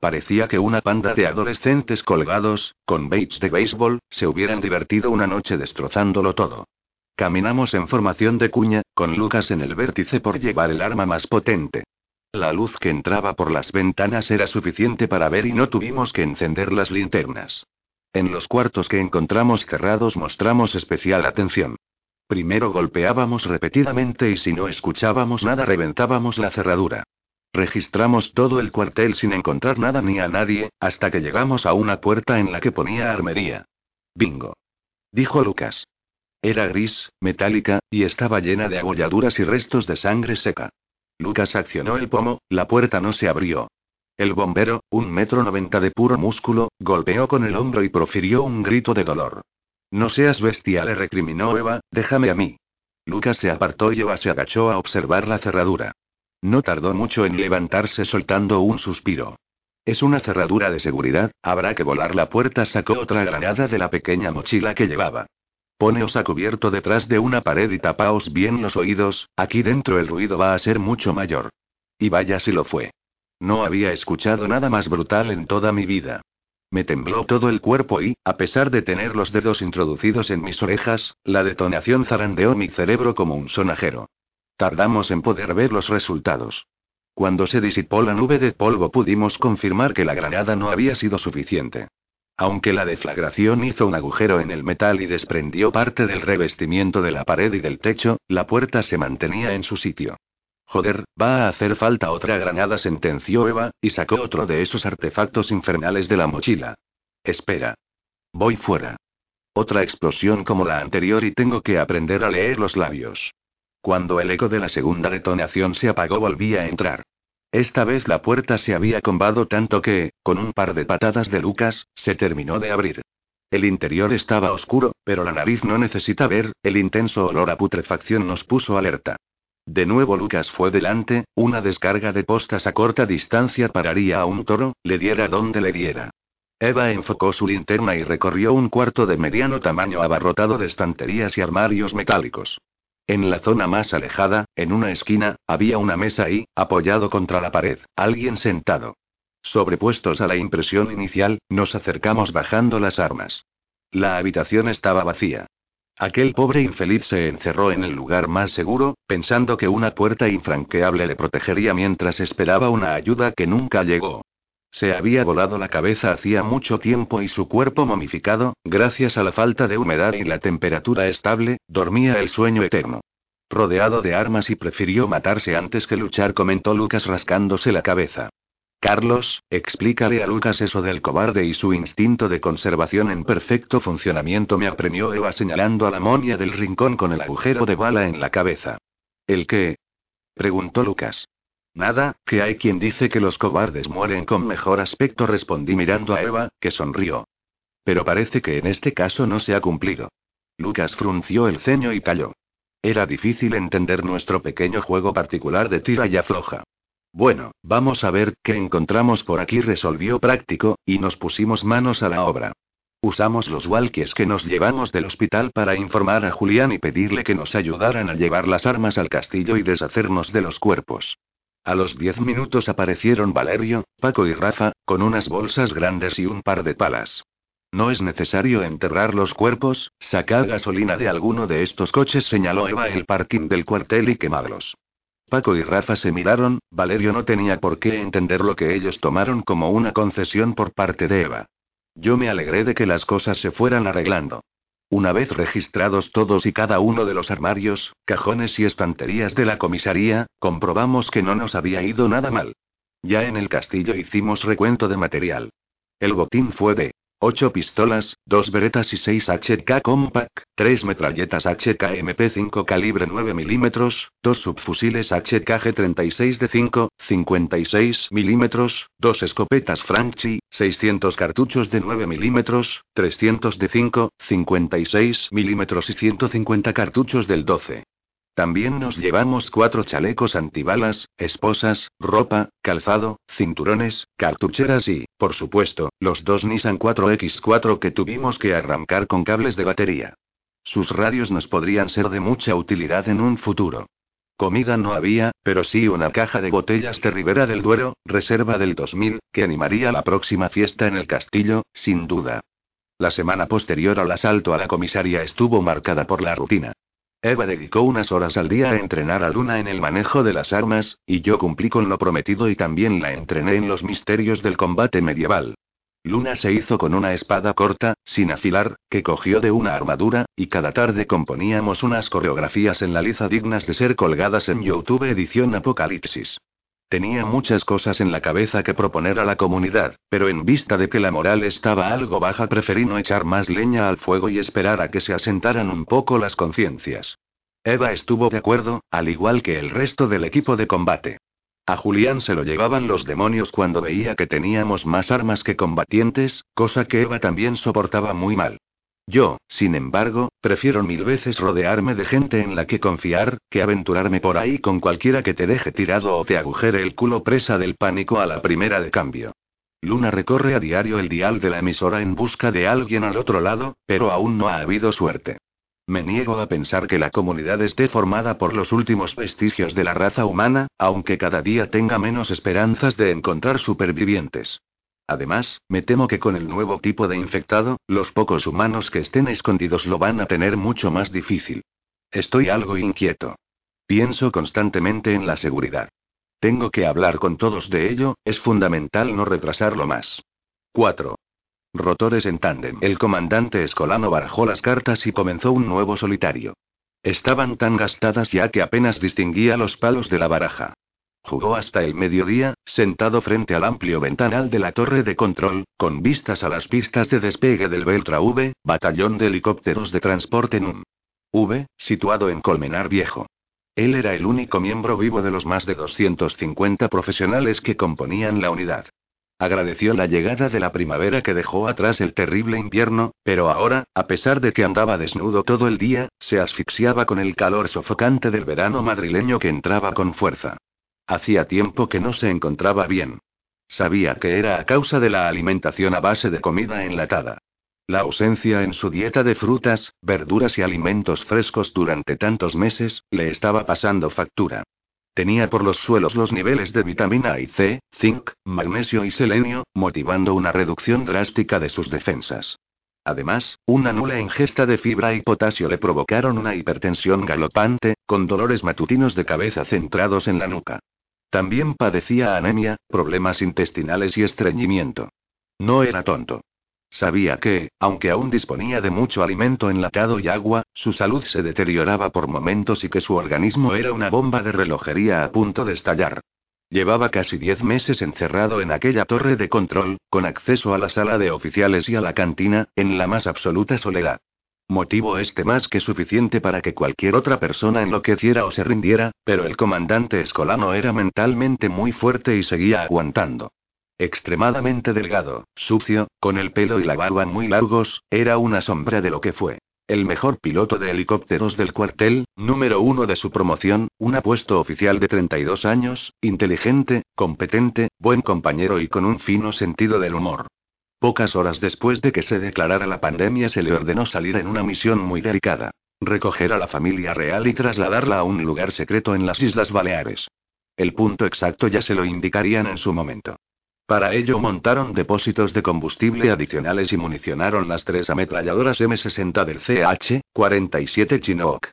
Parecía que una panda de adolescentes colgados, con baits de béisbol, se hubieran divertido una noche destrozándolo todo. Caminamos en formación de cuña, con Lucas en el vértice por llevar el arma más potente. La luz que entraba por las ventanas era suficiente para ver y no tuvimos que encender las linternas. En los cuartos que encontramos cerrados mostramos especial atención. Primero golpeábamos repetidamente y si no escuchábamos nada reventábamos la cerradura. Registramos todo el cuartel sin encontrar nada ni a nadie, hasta que llegamos a una puerta en la que ponía armería. Bingo. Dijo Lucas. Era gris, metálica, y estaba llena de abolladuras y restos de sangre seca. Lucas accionó el pomo, la puerta no se abrió. El bombero, un metro noventa de puro músculo, golpeó con el hombro y profirió un grito de dolor. No seas bestia, le recriminó Eva, déjame a mí. Lucas se apartó y Eva se agachó a observar la cerradura. No tardó mucho en levantarse soltando un suspiro. Es una cerradura de seguridad, habrá que volar la puerta. Sacó otra granada de la pequeña mochila que llevaba. Poneos a cubierto detrás de una pared y tapaos bien los oídos, aquí dentro el ruido va a ser mucho mayor. Y vaya si lo fue. No había escuchado nada más brutal en toda mi vida. Me tembló todo el cuerpo y, a pesar de tener los dedos introducidos en mis orejas, la detonación zarandeó mi cerebro como un sonajero. Tardamos en poder ver los resultados. Cuando se disipó la nube de polvo pudimos confirmar que la granada no había sido suficiente. Aunque la deflagración hizo un agujero en el metal y desprendió parte del revestimiento de la pared y del techo, la puerta se mantenía en su sitio. Joder, va a hacer falta otra granada, sentenció Eva, y sacó otro de esos artefactos infernales de la mochila. Espera. Voy fuera. Otra explosión como la anterior y tengo que aprender a leer los labios. Cuando el eco de la segunda detonación se apagó volví a entrar. Esta vez la puerta se había combado tanto que, con un par de patadas de Lucas, se terminó de abrir. El interior estaba oscuro, pero la nariz no necesita ver, el intenso olor a putrefacción nos puso alerta. De nuevo Lucas fue delante, una descarga de postas a corta distancia pararía a un toro, le diera donde le diera. Eva enfocó su linterna y recorrió un cuarto de mediano tamaño abarrotado de estanterías y armarios metálicos. En la zona más alejada, en una esquina, había una mesa y, apoyado contra la pared, alguien sentado. Sobrepuestos a la impresión inicial, nos acercamos bajando las armas. La habitación estaba vacía. Aquel pobre infeliz se encerró en el lugar más seguro, pensando que una puerta infranqueable le protegería mientras esperaba una ayuda que nunca llegó. Se había volado la cabeza hacía mucho tiempo y su cuerpo momificado, gracias a la falta de humedad y la temperatura estable, dormía el sueño eterno. Rodeado de armas y prefirió matarse antes que luchar, comentó Lucas rascándose la cabeza. Carlos, explícale a Lucas eso del cobarde y su instinto de conservación en perfecto funcionamiento, me apremió Eva señalando a la monia del rincón con el agujero de bala en la cabeza. ¿El qué? preguntó Lucas. Nada, que hay quien dice que los cobardes mueren con mejor aspecto, respondí mirando a Eva, que sonrió. Pero parece que en este caso no se ha cumplido. Lucas frunció el ceño y calló. Era difícil entender nuestro pequeño juego particular de tira y afloja. Bueno, vamos a ver qué encontramos por aquí, resolvió práctico, y nos pusimos manos a la obra. Usamos los walkies que nos llevamos del hospital para informar a Julián y pedirle que nos ayudaran a llevar las armas al castillo y deshacernos de los cuerpos. A los diez minutos aparecieron Valerio, Paco y Rafa, con unas bolsas grandes y un par de palas. No es necesario enterrar los cuerpos, sacad gasolina de alguno de estos coches, señaló Eva el parking del cuartel y quemadlos. Paco y Rafa se miraron, Valerio no tenía por qué entender lo que ellos tomaron como una concesión por parte de Eva. Yo me alegré de que las cosas se fueran arreglando. Una vez registrados todos y cada uno de los armarios, cajones y estanterías de la comisaría, comprobamos que no nos había ido nada mal. Ya en el castillo hicimos recuento de material. El botín fue de 8 pistolas, 2 beretas y 6 HK Compact, 3 metralletas HK MP5 calibre 9 mm, 2 subfusiles HK G36 de 5, 56 mm, 2 escopetas Franchi, 600 cartuchos de 9 mm, 300 de 5, 56 mm y 150 cartuchos del 12. También nos llevamos cuatro chalecos antibalas, esposas, ropa, calzado, cinturones, cartucheras y, por supuesto, los dos Nissan 4X4 que tuvimos que arrancar con cables de batería. Sus radios nos podrían ser de mucha utilidad en un futuro. Comida no había, pero sí una caja de botellas de Ribera del Duero, reserva del 2000, que animaría la próxima fiesta en el castillo, sin duda. La semana posterior al asalto a la comisaría estuvo marcada por la rutina. Eva dedicó unas horas al día a entrenar a Luna en el manejo de las armas, y yo cumplí con lo prometido y también la entrené en los misterios del combate medieval. Luna se hizo con una espada corta, sin afilar, que cogió de una armadura, y cada tarde componíamos unas coreografías en la liza dignas de ser colgadas en YouTube edición Apocalipsis. Tenía muchas cosas en la cabeza que proponer a la comunidad, pero en vista de que la moral estaba algo baja preferí no echar más leña al fuego y esperar a que se asentaran un poco las conciencias. Eva estuvo de acuerdo, al igual que el resto del equipo de combate. A Julián se lo llevaban los demonios cuando veía que teníamos más armas que combatientes, cosa que Eva también soportaba muy mal. Yo, sin embargo, prefiero mil veces rodearme de gente en la que confiar, que aventurarme por ahí con cualquiera que te deje tirado o te agujere el culo presa del pánico a la primera de cambio. Luna recorre a diario el dial de la emisora en busca de alguien al otro lado, pero aún no ha habido suerte. Me niego a pensar que la comunidad esté formada por los últimos vestigios de la raza humana, aunque cada día tenga menos esperanzas de encontrar supervivientes. Además, me temo que con el nuevo tipo de infectado, los pocos humanos que estén escondidos lo van a tener mucho más difícil. Estoy algo inquieto. Pienso constantemente en la seguridad. Tengo que hablar con todos de ello, es fundamental no retrasarlo más. 4. Rotores en tándem. El comandante Escolano barajó las cartas y comenzó un nuevo solitario. Estaban tan gastadas ya que apenas distinguía los palos de la baraja. Jugó hasta el mediodía, sentado frente al amplio ventanal de la torre de control, con vistas a las pistas de despegue del Beltra V, batallón de helicópteros de transporte NUM. V, situado en Colmenar Viejo. Él era el único miembro vivo de los más de 250 profesionales que componían la unidad. Agradeció la llegada de la primavera que dejó atrás el terrible invierno, pero ahora, a pesar de que andaba desnudo todo el día, se asfixiaba con el calor sofocante del verano madrileño que entraba con fuerza. Hacía tiempo que no se encontraba bien. Sabía que era a causa de la alimentación a base de comida enlatada. La ausencia en su dieta de frutas, verduras y alimentos frescos durante tantos meses, le estaba pasando factura. Tenía por los suelos los niveles de vitamina A y C, zinc, magnesio y selenio, motivando una reducción drástica de sus defensas. Además, una nula ingesta de fibra y potasio le provocaron una hipertensión galopante, con dolores matutinos de cabeza centrados en la nuca. También padecía anemia, problemas intestinales y estreñimiento. No era tonto. Sabía que, aunque aún disponía de mucho alimento enlatado y agua, su salud se deterioraba por momentos y que su organismo era una bomba de relojería a punto de estallar. Llevaba casi diez meses encerrado en aquella torre de control, con acceso a la sala de oficiales y a la cantina, en la más absoluta soledad. Motivo este más que suficiente para que cualquier otra persona enloqueciera o se rindiera, pero el comandante escolano era mentalmente muy fuerte y seguía aguantando. Extremadamente delgado, sucio, con el pelo y la barba muy largos, era una sombra de lo que fue. El mejor piloto de helicópteros del cuartel, número uno de su promoción, un apuesto oficial de 32 años, inteligente, competente, buen compañero y con un fino sentido del humor. Pocas horas después de que se declarara la pandemia se le ordenó salir en una misión muy delicada. Recoger a la familia real y trasladarla a un lugar secreto en las Islas Baleares. El punto exacto ya se lo indicarían en su momento. Para ello montaron depósitos de combustible adicionales y municionaron las tres ametralladoras M60 del CH-47 Chinook.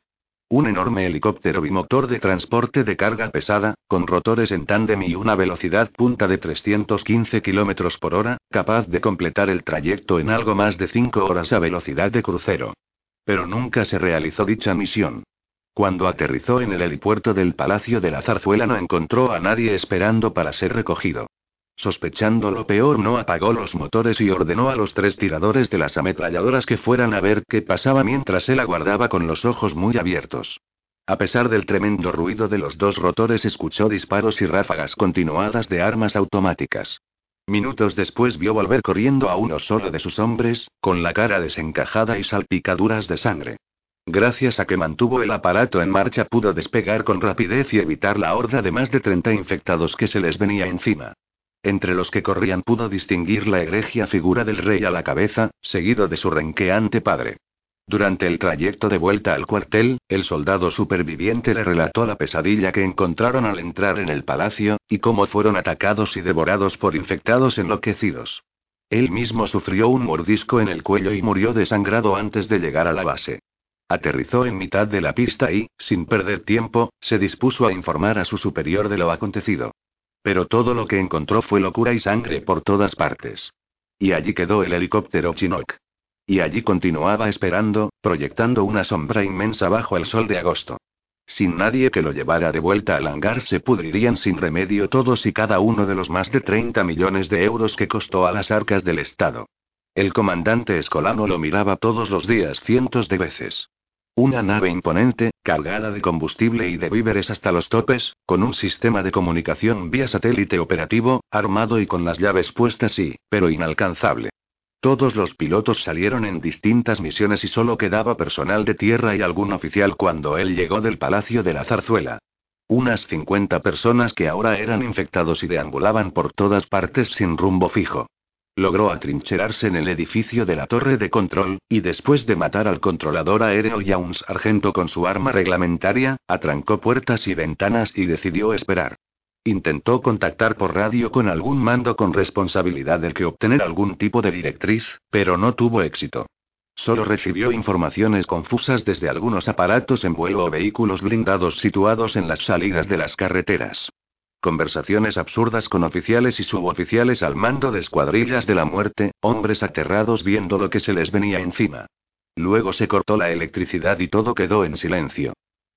Un enorme helicóptero bimotor de transporte de carga pesada, con rotores en tándem y una velocidad punta de 315 km por hora, capaz de completar el trayecto en algo más de 5 horas a velocidad de crucero. Pero nunca se realizó dicha misión. Cuando aterrizó en el helipuerto del Palacio de la Zarzuela no encontró a nadie esperando para ser recogido. Sospechando lo peor, no apagó los motores y ordenó a los tres tiradores de las ametralladoras que fueran a ver qué pasaba mientras él aguardaba con los ojos muy abiertos. A pesar del tremendo ruido de los dos rotores, escuchó disparos y ráfagas continuadas de armas automáticas. Minutos después vio volver corriendo a uno solo de sus hombres, con la cara desencajada y salpicaduras de sangre. Gracias a que mantuvo el aparato en marcha pudo despegar con rapidez y evitar la horda de más de 30 infectados que se les venía encima. Entre los que corrían pudo distinguir la egregia figura del rey a la cabeza, seguido de su renqueante padre. Durante el trayecto de vuelta al cuartel, el soldado superviviente le relató la pesadilla que encontraron al entrar en el palacio, y cómo fueron atacados y devorados por infectados enloquecidos. Él mismo sufrió un mordisco en el cuello y murió desangrado antes de llegar a la base. Aterrizó en mitad de la pista y, sin perder tiempo, se dispuso a informar a su superior de lo acontecido. Pero todo lo que encontró fue locura y sangre por todas partes. Y allí quedó el helicóptero Chinook. Y allí continuaba esperando, proyectando una sombra inmensa bajo el sol de agosto. Sin nadie que lo llevara de vuelta al hangar se pudrirían sin remedio todos y cada uno de los más de 30 millones de euros que costó a las arcas del Estado. El comandante escolano lo miraba todos los días cientos de veces. Una nave imponente, cargada de combustible y de víveres hasta los topes, con un sistema de comunicación vía satélite operativo, armado y con las llaves puestas y, pero inalcanzable. Todos los pilotos salieron en distintas misiones y solo quedaba personal de tierra y algún oficial cuando él llegó del Palacio de la Zarzuela. Unas 50 personas que ahora eran infectados y deambulaban por todas partes sin rumbo fijo. Logró atrincherarse en el edificio de la torre de control, y después de matar al controlador aéreo y a un sargento con su arma reglamentaria, atrancó puertas y ventanas y decidió esperar. Intentó contactar por radio con algún mando con responsabilidad del que obtener algún tipo de directriz, pero no tuvo éxito. Solo recibió informaciones confusas desde algunos aparatos en vuelo o vehículos blindados situados en las salidas de las carreteras. Conversaciones absurdas con oficiales y suboficiales al mando de escuadrillas de la muerte, hombres aterrados viendo lo que se les venía encima. Luego se cortó la electricidad y todo quedó en silencio.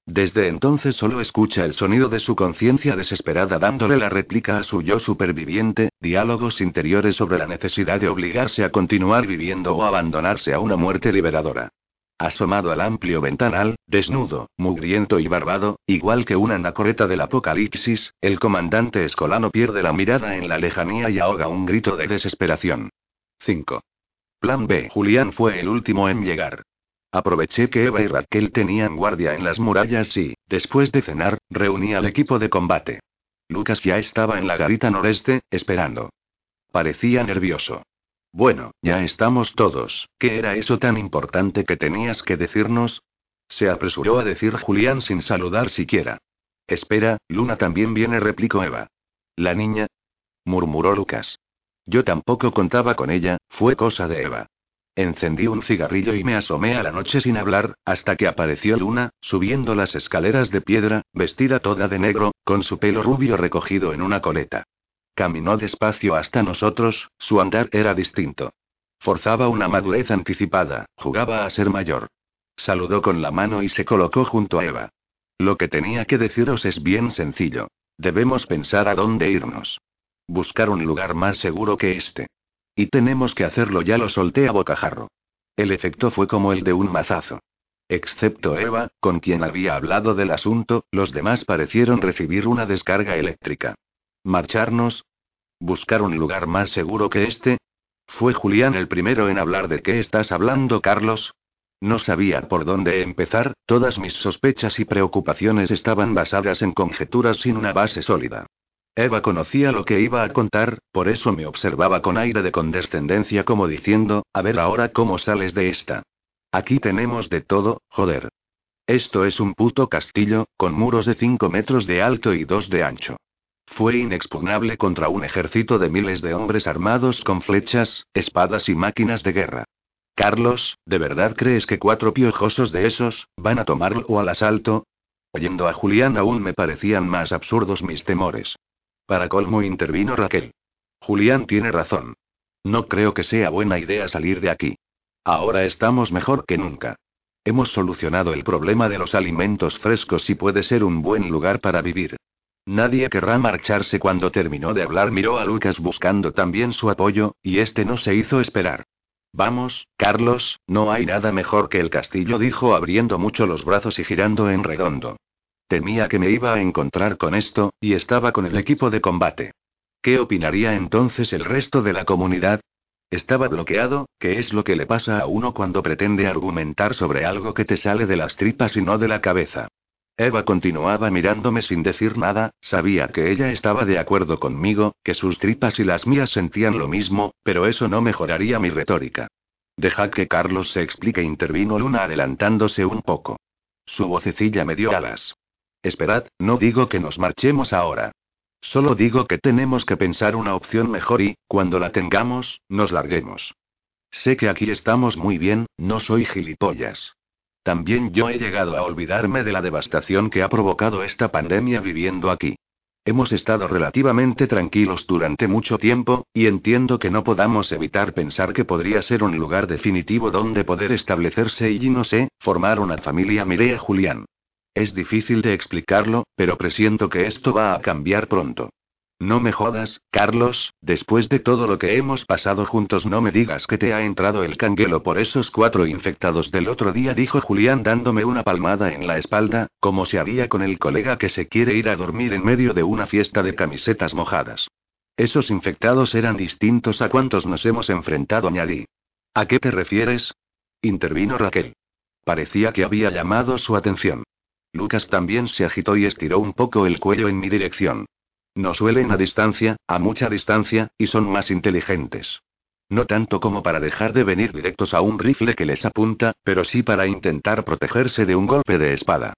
Desde entonces solo escucha el sonido de su conciencia desesperada dándole la réplica a su yo superviviente, diálogos interiores sobre la necesidad de obligarse a continuar viviendo o abandonarse a una muerte liberadora. Asomado al amplio ventanal, desnudo, mugriento y barbado, igual que una anacoreta del apocalipsis, el comandante escolano pierde la mirada en la lejanía y ahoga un grito de desesperación. 5. Plan B. Julián fue el último en llegar. Aproveché que Eva y Raquel tenían guardia en las murallas y, después de cenar, reuní al equipo de combate. Lucas ya estaba en la garita noreste, esperando. Parecía nervioso. Bueno, ya estamos todos. ¿Qué era eso tan importante que tenías que decirnos? Se apresuró a decir Julián sin saludar siquiera. Espera, Luna también viene, replicó Eva. ¿La niña? murmuró Lucas. Yo tampoco contaba con ella, fue cosa de Eva. Encendí un cigarrillo y me asomé a la noche sin hablar, hasta que apareció Luna, subiendo las escaleras de piedra, vestida toda de negro, con su pelo rubio recogido en una coleta. Caminó despacio hasta nosotros, su andar era distinto. Forzaba una madurez anticipada, jugaba a ser mayor. Saludó con la mano y se colocó junto a Eva. Lo que tenía que deciros es bien sencillo. Debemos pensar a dónde irnos. Buscar un lugar más seguro que este. Y tenemos que hacerlo, ya lo solté a bocajarro. El efecto fue como el de un mazazo. Excepto Eva, con quien había hablado del asunto, los demás parecieron recibir una descarga eléctrica. ¿Marcharnos? ¿Buscar un lugar más seguro que este? ¿Fue Julián el primero en hablar de qué estás hablando, Carlos? No sabía por dónde empezar, todas mis sospechas y preocupaciones estaban basadas en conjeturas sin una base sólida. Eva conocía lo que iba a contar, por eso me observaba con aire de condescendencia como diciendo, a ver ahora cómo sales de esta. Aquí tenemos de todo, joder. Esto es un puto castillo, con muros de 5 metros de alto y 2 de ancho. Fue inexpugnable contra un ejército de miles de hombres armados con flechas, espadas y máquinas de guerra. Carlos, ¿de verdad crees que cuatro piojosos de esos van a tomarlo al asalto? Oyendo a Julián aún me parecían más absurdos mis temores. Para colmo intervino Raquel. Julián tiene razón. No creo que sea buena idea salir de aquí. Ahora estamos mejor que nunca. Hemos solucionado el problema de los alimentos frescos y puede ser un buen lugar para vivir. Nadie querrá marcharse cuando terminó de hablar. Miró a Lucas buscando también su apoyo, y este no se hizo esperar. Vamos, Carlos, no hay nada mejor que el castillo, dijo abriendo mucho los brazos y girando en redondo. Temía que me iba a encontrar con esto, y estaba con el equipo de combate. ¿Qué opinaría entonces el resto de la comunidad? Estaba bloqueado, ¿qué es lo que le pasa a uno cuando pretende argumentar sobre algo que te sale de las tripas y no de la cabeza? Eva continuaba mirándome sin decir nada, sabía que ella estaba de acuerdo conmigo, que sus tripas y las mías sentían lo mismo, pero eso no mejoraría mi retórica. Deja que Carlos se explique, intervino Luna adelantándose un poco. Su vocecilla me dio alas. Esperad, no digo que nos marchemos ahora. Solo digo que tenemos que pensar una opción mejor y, cuando la tengamos, nos larguemos. Sé que aquí estamos muy bien, no soy gilipollas. También yo he llegado a olvidarme de la devastación que ha provocado esta pandemia viviendo aquí. Hemos estado relativamente tranquilos durante mucho tiempo, y entiendo que no podamos evitar pensar que podría ser un lugar definitivo donde poder establecerse y, no sé, formar una familia. Miré a Julián. Es difícil de explicarlo, pero presiento que esto va a cambiar pronto. No me jodas, Carlos, después de todo lo que hemos pasado juntos no me digas que te ha entrado el canguelo por esos cuatro infectados del otro día, dijo Julián dándome una palmada en la espalda, como se haría con el colega que se quiere ir a dormir en medio de una fiesta de camisetas mojadas. Esos infectados eran distintos a cuantos nos hemos enfrentado, añadí. ¿A qué te refieres? intervino Raquel. Parecía que había llamado su atención. Lucas también se agitó y estiró un poco el cuello en mi dirección. No suelen a distancia, a mucha distancia, y son más inteligentes. No tanto como para dejar de venir directos a un rifle que les apunta, pero sí para intentar protegerse de un golpe de espada.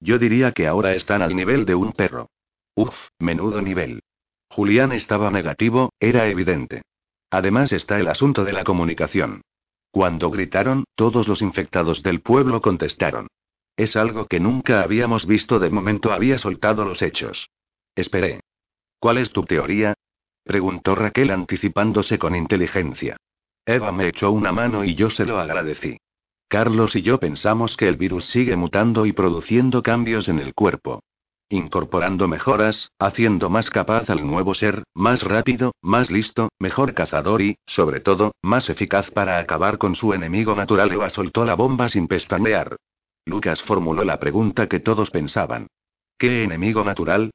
Yo diría que ahora están al nivel de un perro. Uf, menudo nivel. Julián estaba negativo, era evidente. Además está el asunto de la comunicación. Cuando gritaron, todos los infectados del pueblo contestaron. Es algo que nunca habíamos visto de momento había soltado los hechos. Esperé. ¿Cuál es tu teoría? preguntó Raquel anticipándose con inteligencia. Eva me echó una mano y yo se lo agradecí. Carlos y yo pensamos que el virus sigue mutando y produciendo cambios en el cuerpo. incorporando mejoras, haciendo más capaz al nuevo ser, más rápido, más listo, mejor cazador y, sobre todo, más eficaz para acabar con su enemigo natural. Eva soltó la bomba sin pestañear. Lucas formuló la pregunta que todos pensaban. ¿Qué enemigo natural?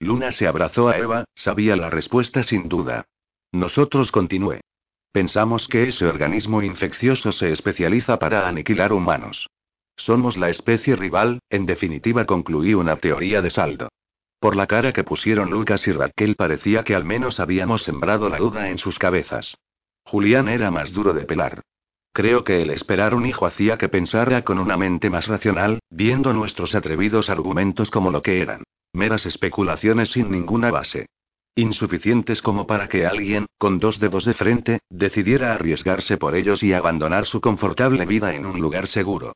Luna se abrazó a Eva, sabía la respuesta sin duda. Nosotros continué. Pensamos que ese organismo infeccioso se especializa para aniquilar humanos. Somos la especie rival, en definitiva concluí una teoría de saldo. Por la cara que pusieron Lucas y Raquel parecía que al menos habíamos sembrado la duda en sus cabezas. Julián era más duro de pelar. Creo que el esperar un hijo hacía que pensara con una mente más racional, viendo nuestros atrevidos argumentos como lo que eran. Meras especulaciones sin ninguna base. Insuficientes como para que alguien, con dos dedos de frente, decidiera arriesgarse por ellos y abandonar su confortable vida en un lugar seguro.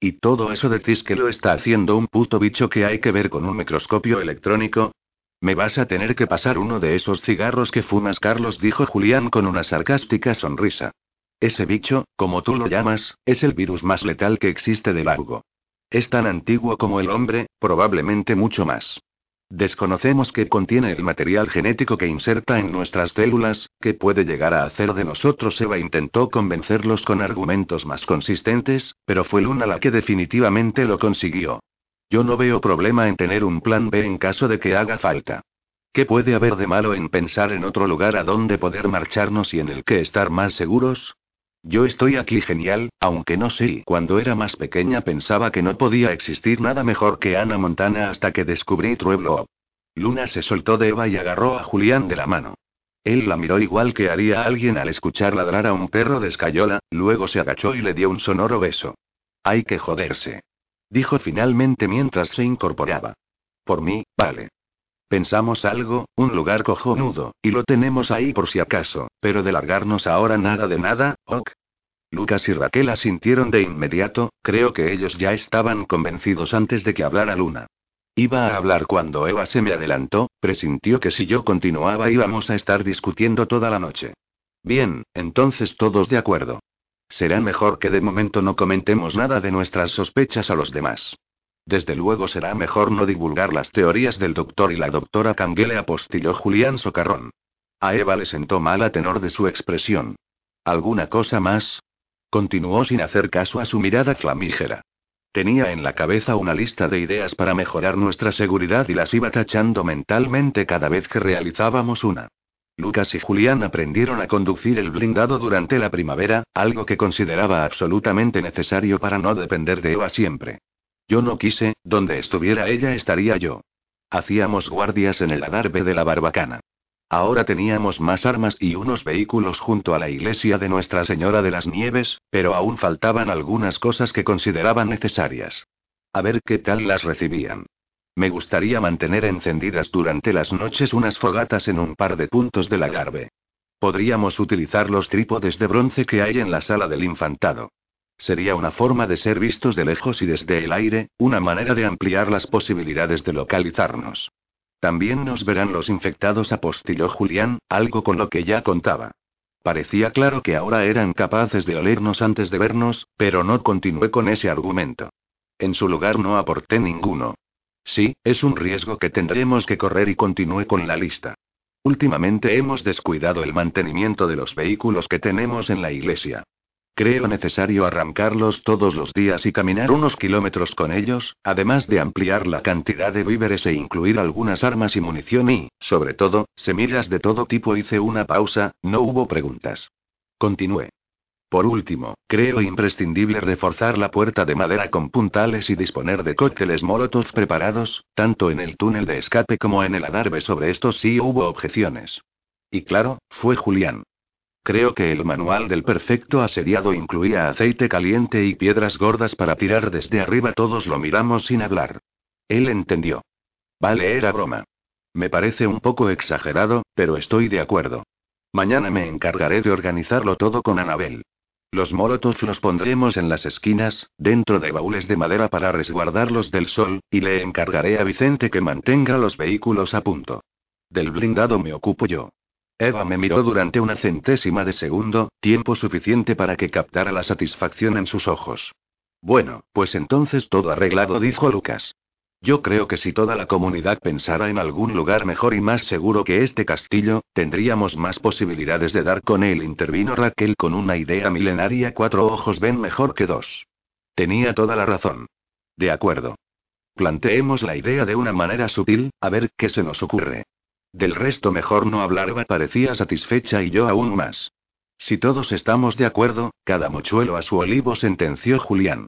¿Y todo eso decís que lo está haciendo un puto bicho que hay que ver con un microscopio electrónico? Me vas a tener que pasar uno de esos cigarros que fumas, Carlos, dijo Julián con una sarcástica sonrisa. Ese bicho, como tú lo llamas, es el virus más letal que existe de largo. Es tan antiguo como el hombre, probablemente mucho más. Desconocemos qué contiene el material genético que inserta en nuestras células, que puede llegar a hacer de nosotros. Eva intentó convencerlos con argumentos más consistentes, pero fue Luna la que definitivamente lo consiguió. Yo no veo problema en tener un plan B en caso de que haga falta. ¿Qué puede haber de malo en pensar en otro lugar a donde poder marcharnos y en el que estar más seguros? Yo estoy aquí genial, aunque no sé. Cuando era más pequeña pensaba que no podía existir nada mejor que Ana Montana hasta que descubrí True Luna se soltó de Eva y agarró a Julián de la mano. Él la miró igual que haría alguien al escuchar ladrar a un perro de escayola, luego se agachó y le dio un sonoro beso. Hay que joderse. Dijo finalmente mientras se incorporaba. Por mí, vale. Pensamos algo, un lugar cojonudo, y lo tenemos ahí por si acaso, pero de largarnos ahora nada de nada, ok. Lucas y Raquel asintieron de inmediato, creo que ellos ya estaban convencidos antes de que hablara Luna. Iba a hablar cuando Eva se me adelantó, presintió que si yo continuaba íbamos a estar discutiendo toda la noche. Bien, entonces todos de acuerdo. Será mejor que de momento no comentemos nada de nuestras sospechas a los demás. Desde luego será mejor no divulgar las teorías del doctor y la doctora Canguele apostilló Julián Socarrón. A Eva le sentó mal a tenor de su expresión. ¿Alguna cosa más? Continuó sin hacer caso a su mirada flamígera. Tenía en la cabeza una lista de ideas para mejorar nuestra seguridad y las iba tachando mentalmente cada vez que realizábamos una. Lucas y Julián aprendieron a conducir el blindado durante la primavera, algo que consideraba absolutamente necesario para no depender de Eva siempre. Yo no quise, donde estuviera ella estaría yo. Hacíamos guardias en el adarve de la barbacana. Ahora teníamos más armas y unos vehículos junto a la iglesia de Nuestra Señora de las Nieves, pero aún faltaban algunas cosas que consideraban necesarias. A ver qué tal las recibían. Me gustaría mantener encendidas durante las noches unas fogatas en un par de puntos del agarbe. Podríamos utilizar los trípodes de bronce que hay en la sala del infantado. Sería una forma de ser vistos de lejos y desde el aire, una manera de ampliar las posibilidades de localizarnos. También nos verán los infectados, apostilló Julián, algo con lo que ya contaba. Parecía claro que ahora eran capaces de olernos antes de vernos, pero no continué con ese argumento. En su lugar no aporté ninguno. Sí, es un riesgo que tendremos que correr y continué con la lista. Últimamente hemos descuidado el mantenimiento de los vehículos que tenemos en la iglesia. Creo necesario arrancarlos todos los días y caminar unos kilómetros con ellos, además de ampliar la cantidad de víveres e incluir algunas armas y munición y, sobre todo, semillas de todo tipo. Hice una pausa, no hubo preguntas. Continué. Por último, creo imprescindible reforzar la puerta de madera con puntales y disponer de cócteles molotov preparados, tanto en el túnel de escape como en el adarve. Sobre esto sí hubo objeciones. Y claro, fue Julián. Creo que el manual del perfecto asediado incluía aceite caliente y piedras gordas para tirar desde arriba. Todos lo miramos sin hablar. Él entendió. Vale, era broma. Me parece un poco exagerado, pero estoy de acuerdo. Mañana me encargaré de organizarlo todo con Anabel. Los molotovs los pondremos en las esquinas, dentro de baúles de madera para resguardarlos del sol, y le encargaré a Vicente que mantenga los vehículos a punto. Del blindado me ocupo yo. Eva me miró durante una centésima de segundo, tiempo suficiente para que captara la satisfacción en sus ojos. Bueno, pues entonces todo arreglado, dijo Lucas. Yo creo que si toda la comunidad pensara en algún lugar mejor y más seguro que este castillo, tendríamos más posibilidades de dar con él, intervino Raquel con una idea milenaria. Cuatro ojos ven mejor que dos. Tenía toda la razón. De acuerdo. Planteemos la idea de una manera sutil, a ver qué se nos ocurre. Del resto mejor no hablar. Eva parecía satisfecha y yo aún más. Si todos estamos de acuerdo, cada mochuelo a su olivo, sentenció Julián.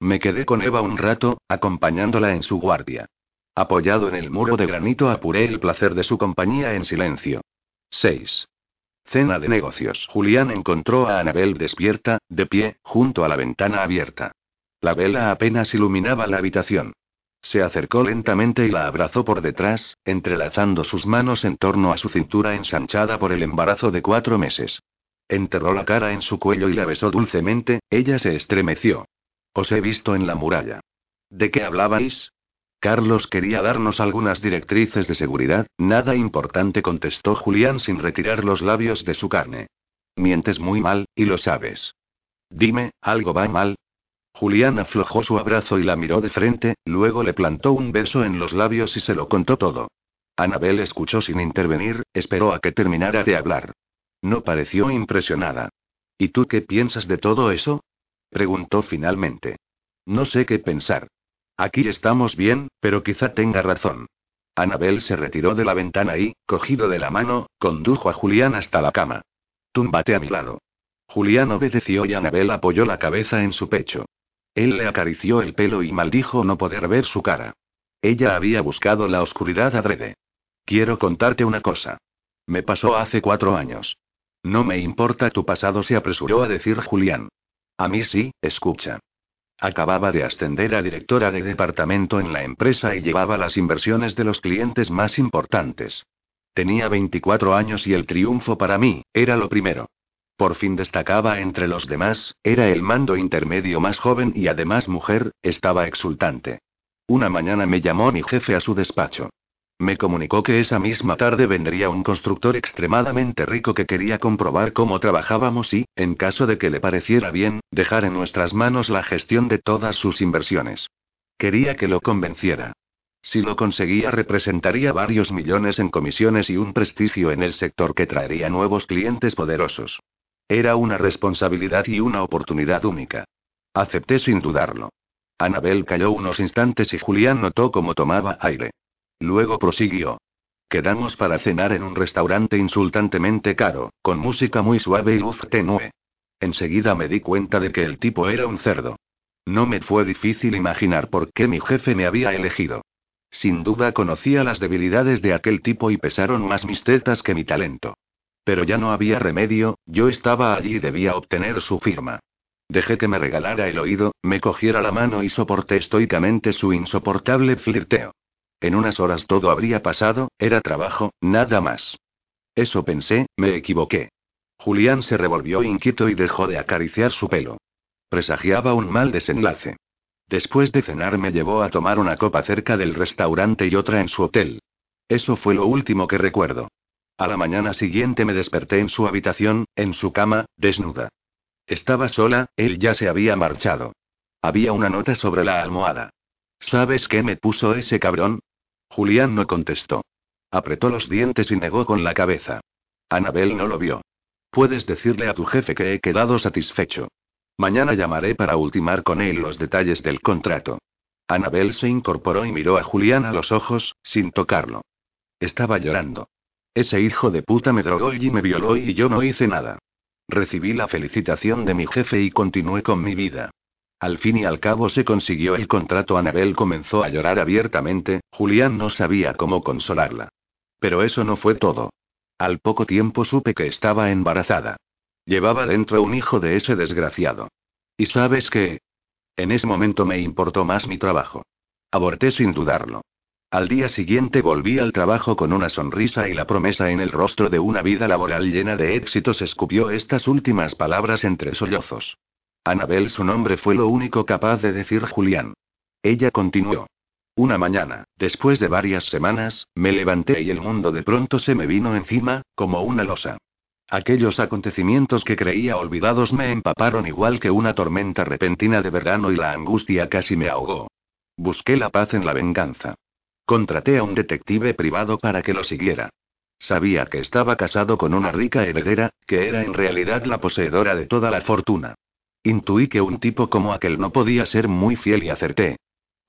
Me quedé con Eva un rato, acompañándola en su guardia. Apoyado en el muro de granito apuré el placer de su compañía en silencio. 6. Cena de negocios. Julián encontró a Anabel despierta, de pie, junto a la ventana abierta. La vela apenas iluminaba la habitación. Se acercó lentamente y la abrazó por detrás, entrelazando sus manos en torno a su cintura ensanchada por el embarazo de cuatro meses. Enterró la cara en su cuello y la besó dulcemente, ella se estremeció. Os he visto en la muralla. ¿De qué hablabais? Carlos quería darnos algunas directrices de seguridad, nada importante contestó Julián sin retirar los labios de su carne. Mientes muy mal, y lo sabes. Dime, ¿algo va mal? Julián aflojó su abrazo y la miró de frente, luego le plantó un beso en los labios y se lo contó todo. Anabel escuchó sin intervenir, esperó a que terminara de hablar. No pareció impresionada. ¿Y tú qué piensas de todo eso? Preguntó finalmente. No sé qué pensar. Aquí estamos bien, pero quizá tenga razón. Anabel se retiró de la ventana y, cogido de la mano, condujo a Julián hasta la cama. Túmbate a mi lado. Julián obedeció y Anabel apoyó la cabeza en su pecho. Él le acarició el pelo y maldijo no poder ver su cara. Ella había buscado la oscuridad adrede. Quiero contarte una cosa. Me pasó hace cuatro años. No me importa tu pasado, se apresuró a decir Julián. A mí sí, escucha. Acababa de ascender a directora de departamento en la empresa y llevaba las inversiones de los clientes más importantes. Tenía 24 años y el triunfo para mí, era lo primero. Por fin destacaba entre los demás, era el mando intermedio más joven y además mujer, estaba exultante. Una mañana me llamó mi jefe a su despacho. Me comunicó que esa misma tarde vendría un constructor extremadamente rico que quería comprobar cómo trabajábamos y, en caso de que le pareciera bien, dejar en nuestras manos la gestión de todas sus inversiones. Quería que lo convenciera. Si lo conseguía representaría varios millones en comisiones y un prestigio en el sector que traería nuevos clientes poderosos. Era una responsabilidad y una oportunidad única. Acepté sin dudarlo. Anabel calló unos instantes y Julián notó cómo tomaba aire. Luego prosiguió. Quedamos para cenar en un restaurante insultantemente caro, con música muy suave y luz tenue. Enseguida me di cuenta de que el tipo era un cerdo. No me fue difícil imaginar por qué mi jefe me había elegido. Sin duda conocía las debilidades de aquel tipo y pesaron más mis tetas que mi talento. Pero ya no había remedio, yo estaba allí y debía obtener su firma. Dejé que me regalara el oído, me cogiera la mano y soporté estoicamente su insoportable flirteo. En unas horas todo habría pasado, era trabajo, nada más. Eso pensé, me equivoqué. Julián se revolvió inquieto y dejó de acariciar su pelo. Presagiaba un mal desenlace. Después de cenar me llevó a tomar una copa cerca del restaurante y otra en su hotel. Eso fue lo último que recuerdo. A la mañana siguiente me desperté en su habitación, en su cama, desnuda. Estaba sola, él ya se había marchado. Había una nota sobre la almohada. ¿Sabes qué me puso ese cabrón? Julián no contestó. Apretó los dientes y negó con la cabeza. Anabel no lo vio. Puedes decirle a tu jefe que he quedado satisfecho. Mañana llamaré para ultimar con él los detalles del contrato. Anabel se incorporó y miró a Julián a los ojos, sin tocarlo. Estaba llorando. Ese hijo de puta me drogó y me violó y yo no hice nada. Recibí la felicitación de mi jefe y continué con mi vida. Al fin y al cabo se consiguió el contrato. Anabel comenzó a llorar abiertamente, Julián no sabía cómo consolarla. Pero eso no fue todo. Al poco tiempo supe que estaba embarazada. Llevaba dentro un hijo de ese desgraciado. ¿Y sabes qué? En ese momento me importó más mi trabajo. Aborté sin dudarlo. Al día siguiente volví al trabajo con una sonrisa y la promesa en el rostro de una vida laboral llena de éxitos. Escupió estas últimas palabras entre sollozos. Anabel su nombre fue lo único capaz de decir Julián. Ella continuó. Una mañana, después de varias semanas, me levanté y el mundo de pronto se me vino encima, como una losa. Aquellos acontecimientos que creía olvidados me empaparon igual que una tormenta repentina de verano y la angustia casi me ahogó. Busqué la paz en la venganza. Contraté a un detective privado para que lo siguiera. Sabía que estaba casado con una rica heredera, que era en realidad la poseedora de toda la fortuna. Intuí que un tipo como aquel no podía ser muy fiel y acerté.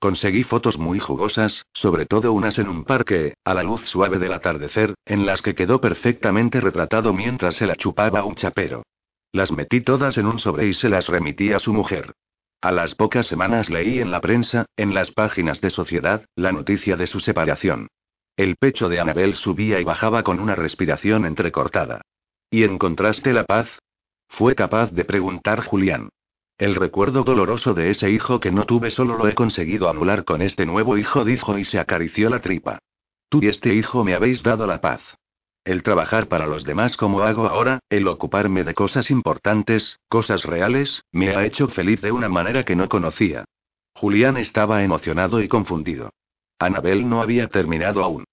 Conseguí fotos muy jugosas, sobre todo unas en un parque, a la luz suave del atardecer, en las que quedó perfectamente retratado mientras se la chupaba un chapero. Las metí todas en un sobre y se las remití a su mujer. A las pocas semanas leí en la prensa, en las páginas de sociedad, la noticia de su separación. El pecho de Anabel subía y bajaba con una respiración entrecortada. ¿Y encontraste la paz? Fue capaz de preguntar Julián. El recuerdo doloroso de ese hijo que no tuve solo lo he conseguido anular con este nuevo hijo, dijo y se acarició la tripa. Tú y este hijo me habéis dado la paz. El trabajar para los demás como hago ahora, el ocuparme de cosas importantes, cosas reales, me ha hecho feliz de una manera que no conocía. Julián estaba emocionado y confundido. Anabel no había terminado aún.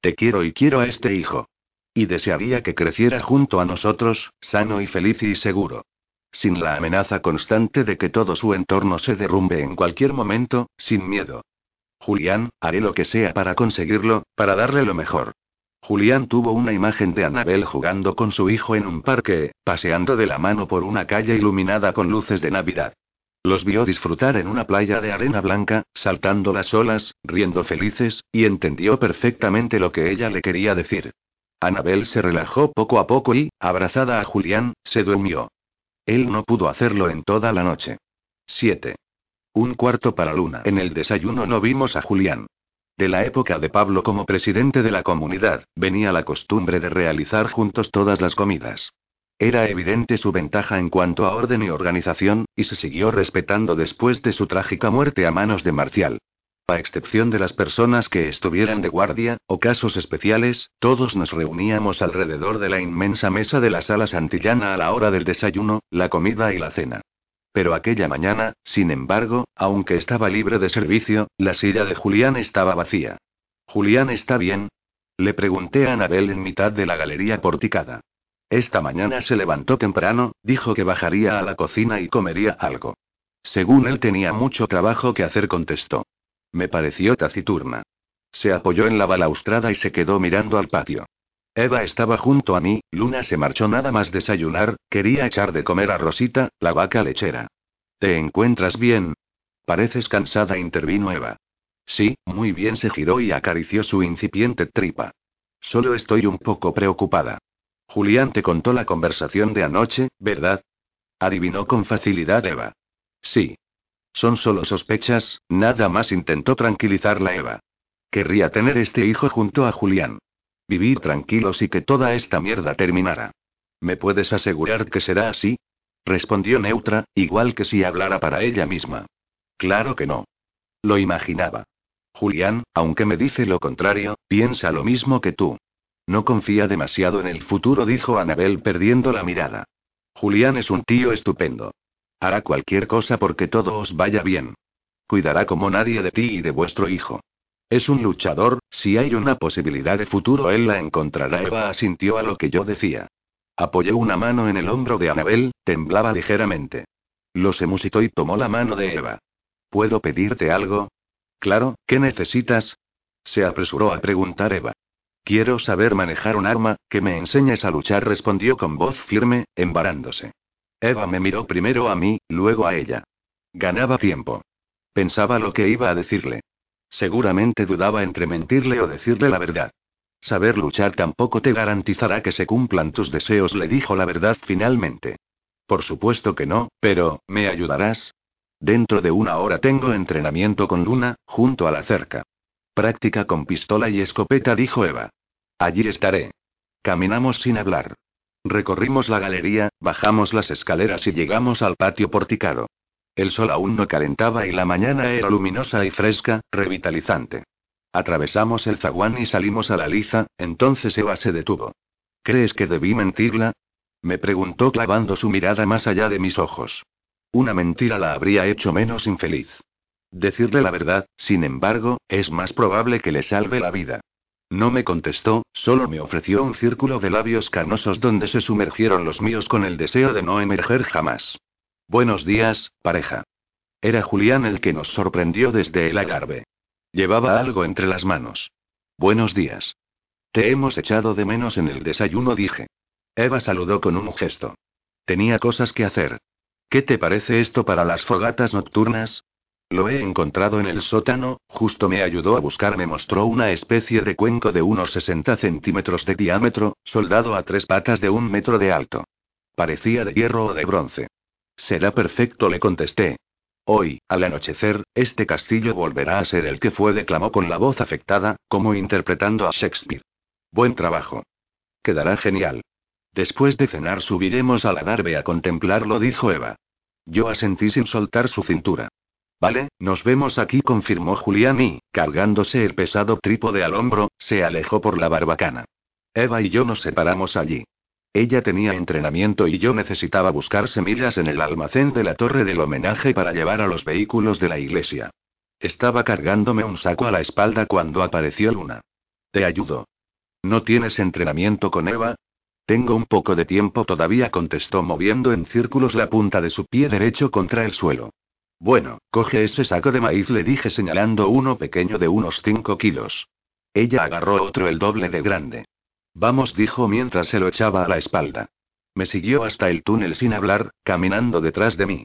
Te quiero y quiero a este hijo. Y desearía que creciera junto a nosotros, sano y feliz y seguro sin la amenaza constante de que todo su entorno se derrumbe en cualquier momento, sin miedo. Julián, haré lo que sea para conseguirlo, para darle lo mejor. Julián tuvo una imagen de Anabel jugando con su hijo en un parque, paseando de la mano por una calle iluminada con luces de Navidad. Los vio disfrutar en una playa de arena blanca, saltando las olas, riendo felices, y entendió perfectamente lo que ella le quería decir. Anabel se relajó poco a poco y, abrazada a Julián, se durmió. Él no pudo hacerlo en toda la noche. 7. Un cuarto para Luna. En el desayuno no vimos a Julián. De la época de Pablo como presidente de la comunidad, venía la costumbre de realizar juntos todas las comidas. Era evidente su ventaja en cuanto a orden y organización, y se siguió respetando después de su trágica muerte a manos de Marcial. A excepción de las personas que estuvieran de guardia, o casos especiales, todos nos reuníamos alrededor de la inmensa mesa de la sala santillana a la hora del desayuno, la comida y la cena. Pero aquella mañana, sin embargo, aunque estaba libre de servicio, la silla de Julián estaba vacía. ¿Julián está bien? Le pregunté a Anabel en mitad de la galería porticada. Esta mañana se levantó temprano, dijo que bajaría a la cocina y comería algo. Según él tenía mucho trabajo que hacer, contestó. Me pareció taciturna. Se apoyó en la balaustrada y se quedó mirando al patio. Eva estaba junto a mí, Luna se marchó nada más desayunar, quería echar de comer a Rosita, la vaca lechera. ¿Te encuentras bien? Pareces cansada, intervino Eva. Sí, muy bien, se giró y acarició su incipiente tripa. Solo estoy un poco preocupada. Julián te contó la conversación de anoche, ¿verdad? Adivinó con facilidad Eva. Sí. Son solo sospechas, nada más intentó tranquilizarla Eva. Querría tener este hijo junto a Julián. Vivir tranquilos y que toda esta mierda terminara. ¿Me puedes asegurar que será así? Respondió neutra, igual que si hablara para ella misma. Claro que no. Lo imaginaba. Julián, aunque me dice lo contrario, piensa lo mismo que tú. No confía demasiado en el futuro, dijo Anabel perdiendo la mirada. Julián es un tío estupendo. Hará cualquier cosa porque todo os vaya bien. Cuidará como nadie de ti y de vuestro hijo. Es un luchador, si hay una posibilidad de futuro él la encontrará. Eva asintió a lo que yo decía. Apoyó una mano en el hombro de Anabel, temblaba ligeramente. Lo se musitó y tomó la mano de Eva. ¿Puedo pedirte algo? Claro, ¿qué necesitas? Se apresuró a preguntar Eva. Quiero saber manejar un arma, que me enseñes a luchar, respondió con voz firme, embarándose. Eva me miró primero a mí, luego a ella. Ganaba tiempo. Pensaba lo que iba a decirle. Seguramente dudaba entre mentirle o decirle la verdad. Saber luchar tampoco te garantizará que se cumplan tus deseos, le dijo la verdad finalmente. Por supuesto que no, pero, ¿me ayudarás? Dentro de una hora tengo entrenamiento con Luna, junto a la cerca. Práctica con pistola y escopeta, dijo Eva. Allí estaré. Caminamos sin hablar. Recorrimos la galería, bajamos las escaleras y llegamos al patio porticado. El sol aún no calentaba y la mañana era luminosa y fresca, revitalizante. Atravesamos el zaguán y salimos a la liza, entonces Eva se detuvo. ¿Crees que debí mentirla? Me preguntó clavando su mirada más allá de mis ojos. Una mentira la habría hecho menos infeliz. Decirle la verdad, sin embargo, es más probable que le salve la vida. No me contestó, solo me ofreció un círculo de labios carnosos donde se sumergieron los míos con el deseo de no emerger jamás. Buenos días, pareja. Era Julián el que nos sorprendió desde el agarbe. Llevaba algo entre las manos. Buenos días. Te hemos echado de menos en el desayuno, dije. Eva saludó con un gesto. Tenía cosas que hacer. ¿Qué te parece esto para las fogatas nocturnas? Lo he encontrado en el sótano, justo me ayudó a buscar, me mostró una especie de cuenco de unos 60 centímetros de diámetro, soldado a tres patas de un metro de alto. Parecía de hierro o de bronce. Será perfecto, le contesté. Hoy, al anochecer, este castillo volverá a ser el que fue, declamó con la voz afectada, como interpretando a Shakespeare. Buen trabajo. Quedará genial. Después de cenar subiremos a la nave a contemplarlo, dijo Eva. Yo asentí sin soltar su cintura. Vale, nos vemos aquí, confirmó Julián y, cargándose el pesado trípode al hombro, se alejó por la barbacana. Eva y yo nos separamos allí. Ella tenía entrenamiento y yo necesitaba buscar semillas en el almacén de la torre del homenaje para llevar a los vehículos de la iglesia. Estaba cargándome un saco a la espalda cuando apareció Luna. Te ayudo. ¿No tienes entrenamiento con Eva? Tengo un poco de tiempo todavía, contestó moviendo en círculos la punta de su pie derecho contra el suelo. Bueno, coge ese saco de maíz, le dije señalando uno pequeño de unos 5 kilos. Ella agarró otro el doble de grande. Vamos, dijo mientras se lo echaba a la espalda. Me siguió hasta el túnel sin hablar, caminando detrás de mí.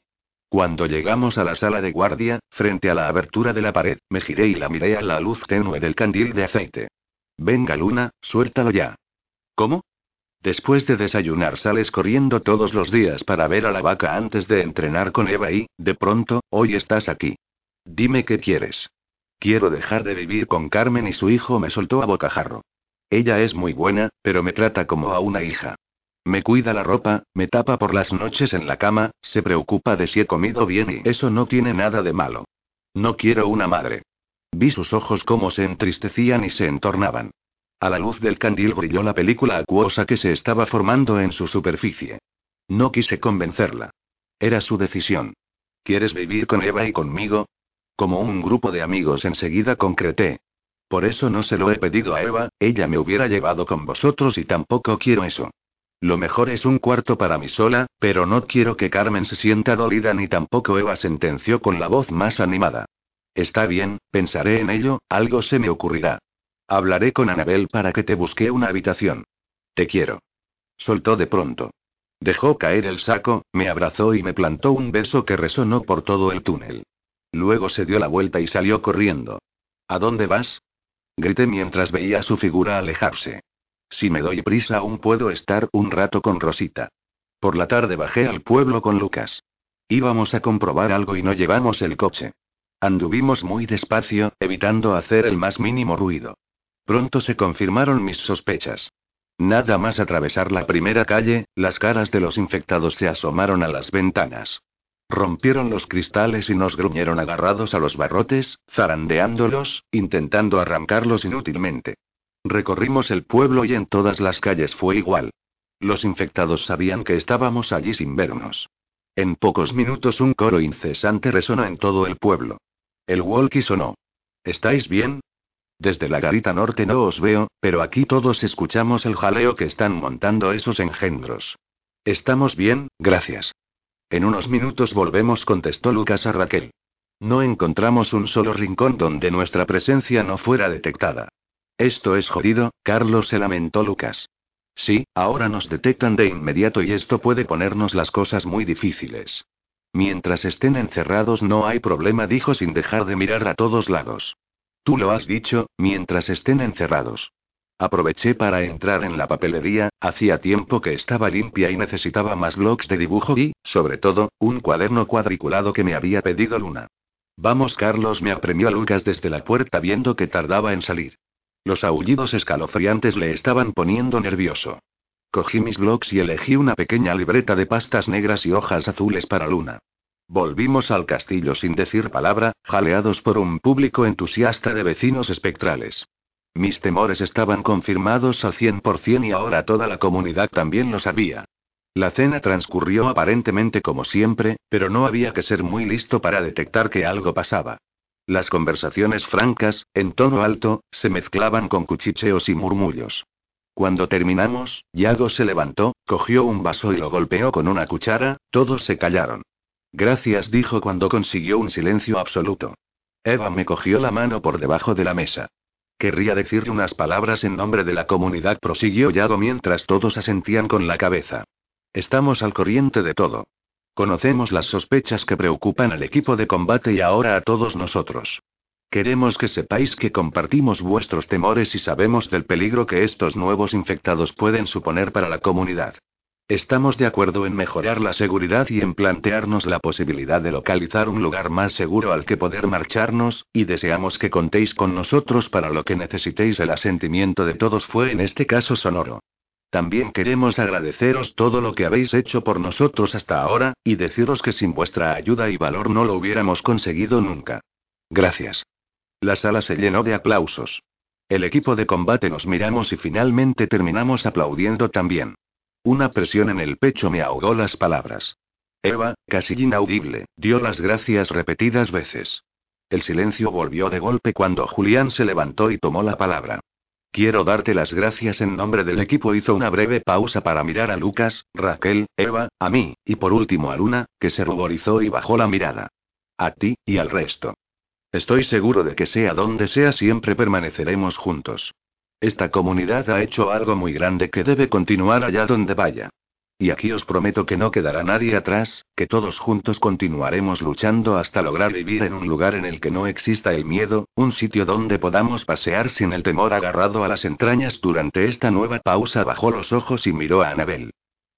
Cuando llegamos a la sala de guardia, frente a la abertura de la pared, me giré y la miré a la luz tenue del candil de aceite. Venga, Luna, suéltalo ya. ¿Cómo? Después de desayunar sales corriendo todos los días para ver a la vaca antes de entrenar con Eva y, de pronto, hoy estás aquí. Dime qué quieres. Quiero dejar de vivir con Carmen y su hijo me soltó a bocajarro. Ella es muy buena, pero me trata como a una hija. Me cuida la ropa, me tapa por las noches en la cama, se preocupa de si he comido bien y eso no tiene nada de malo. No quiero una madre. Vi sus ojos como se entristecían y se entornaban. A la luz del candil brilló la película acuosa que se estaba formando en su superficie. No quise convencerla. Era su decisión. ¿Quieres vivir con Eva y conmigo? Como un grupo de amigos enseguida concreté. Por eso no se lo he pedido a Eva, ella me hubiera llevado con vosotros y tampoco quiero eso. Lo mejor es un cuarto para mí sola, pero no quiero que Carmen se sienta dolida ni tampoco Eva sentenció con la voz más animada. Está bien, pensaré en ello, algo se me ocurrirá. Hablaré con Anabel para que te busque una habitación. Te quiero. Soltó de pronto. Dejó caer el saco, me abrazó y me plantó un beso que resonó por todo el túnel. Luego se dio la vuelta y salió corriendo. ¿A dónde vas? Grité mientras veía su figura alejarse. Si me doy prisa aún puedo estar un rato con Rosita. Por la tarde bajé al pueblo con Lucas. Íbamos a comprobar algo y no llevamos el coche. Anduvimos muy despacio, evitando hacer el más mínimo ruido. Pronto se confirmaron mis sospechas. Nada más atravesar la primera calle, las caras de los infectados se asomaron a las ventanas. Rompieron los cristales y nos gruñeron agarrados a los barrotes, zarandeándolos, intentando arrancarlos inútilmente. Recorrimos el pueblo y en todas las calles fue igual. Los infectados sabían que estábamos allí sin vernos. En pocos minutos un coro incesante resonó en todo el pueblo. El walkie sonó. ¿Estáis bien? Desde la garita norte no os veo, pero aquí todos escuchamos el jaleo que están montando esos engendros. Estamos bien, gracias. En unos minutos volvemos, contestó Lucas a Raquel. No encontramos un solo rincón donde nuestra presencia no fuera detectada. Esto es jodido, Carlos se lamentó Lucas. Sí, ahora nos detectan de inmediato y esto puede ponernos las cosas muy difíciles. Mientras estén encerrados no hay problema, dijo sin dejar de mirar a todos lados. Tú lo has dicho, mientras estén encerrados. Aproveché para entrar en la papelería, hacía tiempo que estaba limpia y necesitaba más blocs de dibujo y, sobre todo, un cuaderno cuadriculado que me había pedido Luna. Vamos, Carlos, me apremió Lucas desde la puerta viendo que tardaba en salir. Los aullidos escalofriantes le estaban poniendo nervioso. Cogí mis blocs y elegí una pequeña libreta de pastas negras y hojas azules para Luna. Volvimos al castillo sin decir palabra, jaleados por un público entusiasta de vecinos espectrales. Mis temores estaban confirmados al 100% y ahora toda la comunidad también lo sabía. La cena transcurrió aparentemente como siempre, pero no había que ser muy listo para detectar que algo pasaba. Las conversaciones francas, en tono alto, se mezclaban con cuchicheos y murmullos. Cuando terminamos, Yago se levantó, cogió un vaso y lo golpeó con una cuchara, todos se callaron. Gracias, dijo cuando consiguió un silencio absoluto. Eva me cogió la mano por debajo de la mesa. Querría decirle unas palabras en nombre de la comunidad, prosiguió Yago mientras todos asentían con la cabeza. Estamos al corriente de todo. Conocemos las sospechas que preocupan al equipo de combate y ahora a todos nosotros. Queremos que sepáis que compartimos vuestros temores y sabemos del peligro que estos nuevos infectados pueden suponer para la comunidad. Estamos de acuerdo en mejorar la seguridad y en plantearnos la posibilidad de localizar un lugar más seguro al que poder marcharnos, y deseamos que contéis con nosotros para lo que necesitéis. El asentimiento de todos fue en este caso sonoro. También queremos agradeceros todo lo que habéis hecho por nosotros hasta ahora, y deciros que sin vuestra ayuda y valor no lo hubiéramos conseguido nunca. Gracias. La sala se llenó de aplausos. El equipo de combate nos miramos y finalmente terminamos aplaudiendo también. Una presión en el pecho me ahogó las palabras. Eva, casi inaudible, dio las gracias repetidas veces. El silencio volvió de golpe cuando Julián se levantó y tomó la palabra. Quiero darte las gracias en nombre del equipo. Hizo una breve pausa para mirar a Lucas, Raquel, Eva, a mí, y por último a Luna, que se ruborizó y bajó la mirada. A ti, y al resto. Estoy seguro de que sea donde sea siempre permaneceremos juntos. Esta comunidad ha hecho algo muy grande que debe continuar allá donde vaya. Y aquí os prometo que no quedará nadie atrás, que todos juntos continuaremos luchando hasta lograr vivir en un lugar en el que no exista el miedo, un sitio donde podamos pasear sin el temor agarrado a las entrañas. Durante esta nueva pausa bajó los ojos y miró a Anabel.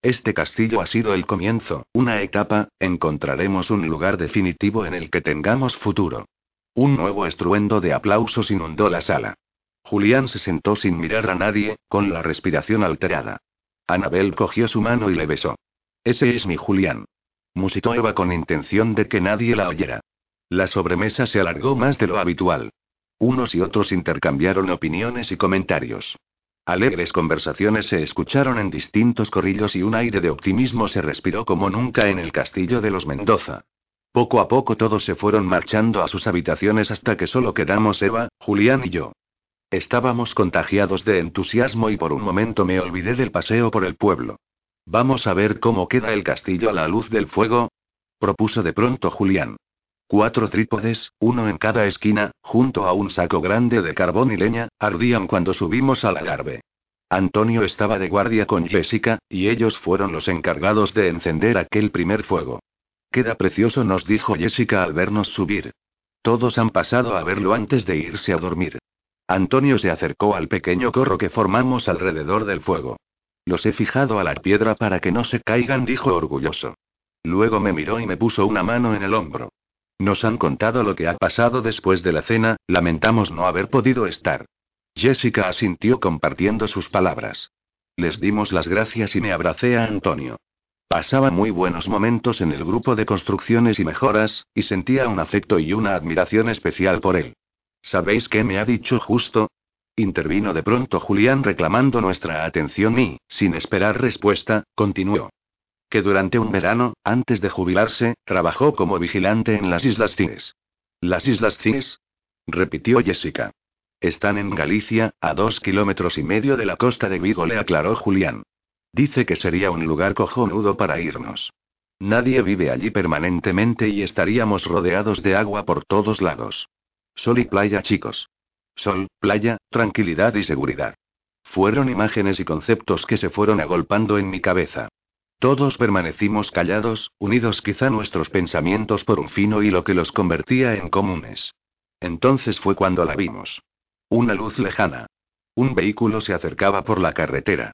Este castillo ha sido el comienzo, una etapa, encontraremos un lugar definitivo en el que tengamos futuro. Un nuevo estruendo de aplausos inundó la sala. Julián se sentó sin mirar a nadie, con la respiración alterada. Anabel cogió su mano y le besó. Ese es mi Julián. Musitó Eva con intención de que nadie la oyera. La sobremesa se alargó más de lo habitual. Unos y otros intercambiaron opiniones y comentarios. Alegres conversaciones se escucharon en distintos corrillos y un aire de optimismo se respiró como nunca en el castillo de los Mendoza. Poco a poco todos se fueron marchando a sus habitaciones hasta que solo quedamos Eva, Julián y yo. Estábamos contagiados de entusiasmo y por un momento me olvidé del paseo por el pueblo. Vamos a ver cómo queda el castillo a la luz del fuego, propuso de pronto Julián. Cuatro trípodes, uno en cada esquina, junto a un saco grande de carbón y leña, ardían cuando subimos al alarbe. Antonio estaba de guardia con Jessica, y ellos fueron los encargados de encender aquel primer fuego. Queda precioso, nos dijo Jessica al vernos subir. Todos han pasado a verlo antes de irse a dormir. Antonio se acercó al pequeño corro que formamos alrededor del fuego. Los he fijado a la piedra para que no se caigan, dijo orgulloso. Luego me miró y me puso una mano en el hombro. Nos han contado lo que ha pasado después de la cena, lamentamos no haber podido estar. Jessica asintió compartiendo sus palabras. Les dimos las gracias y me abracé a Antonio. Pasaba muy buenos momentos en el grupo de construcciones y mejoras, y sentía un afecto y una admiración especial por él. ¿Sabéis qué me ha dicho justo? Intervino de pronto Julián reclamando nuestra atención y, sin esperar respuesta, continuó. Que durante un verano, antes de jubilarse, trabajó como vigilante en las Islas Cines. ¿Las Islas Cines? repitió Jessica. Están en Galicia, a dos kilómetros y medio de la costa de Vigo, le aclaró Julián. Dice que sería un lugar cojonudo para irnos. Nadie vive allí permanentemente y estaríamos rodeados de agua por todos lados. Sol y playa, chicos. Sol, playa, tranquilidad y seguridad. Fueron imágenes y conceptos que se fueron agolpando en mi cabeza. Todos permanecimos callados, unidos quizá nuestros pensamientos por un fino hilo que los convertía en comunes. Entonces fue cuando la vimos. Una luz lejana. Un vehículo se acercaba por la carretera.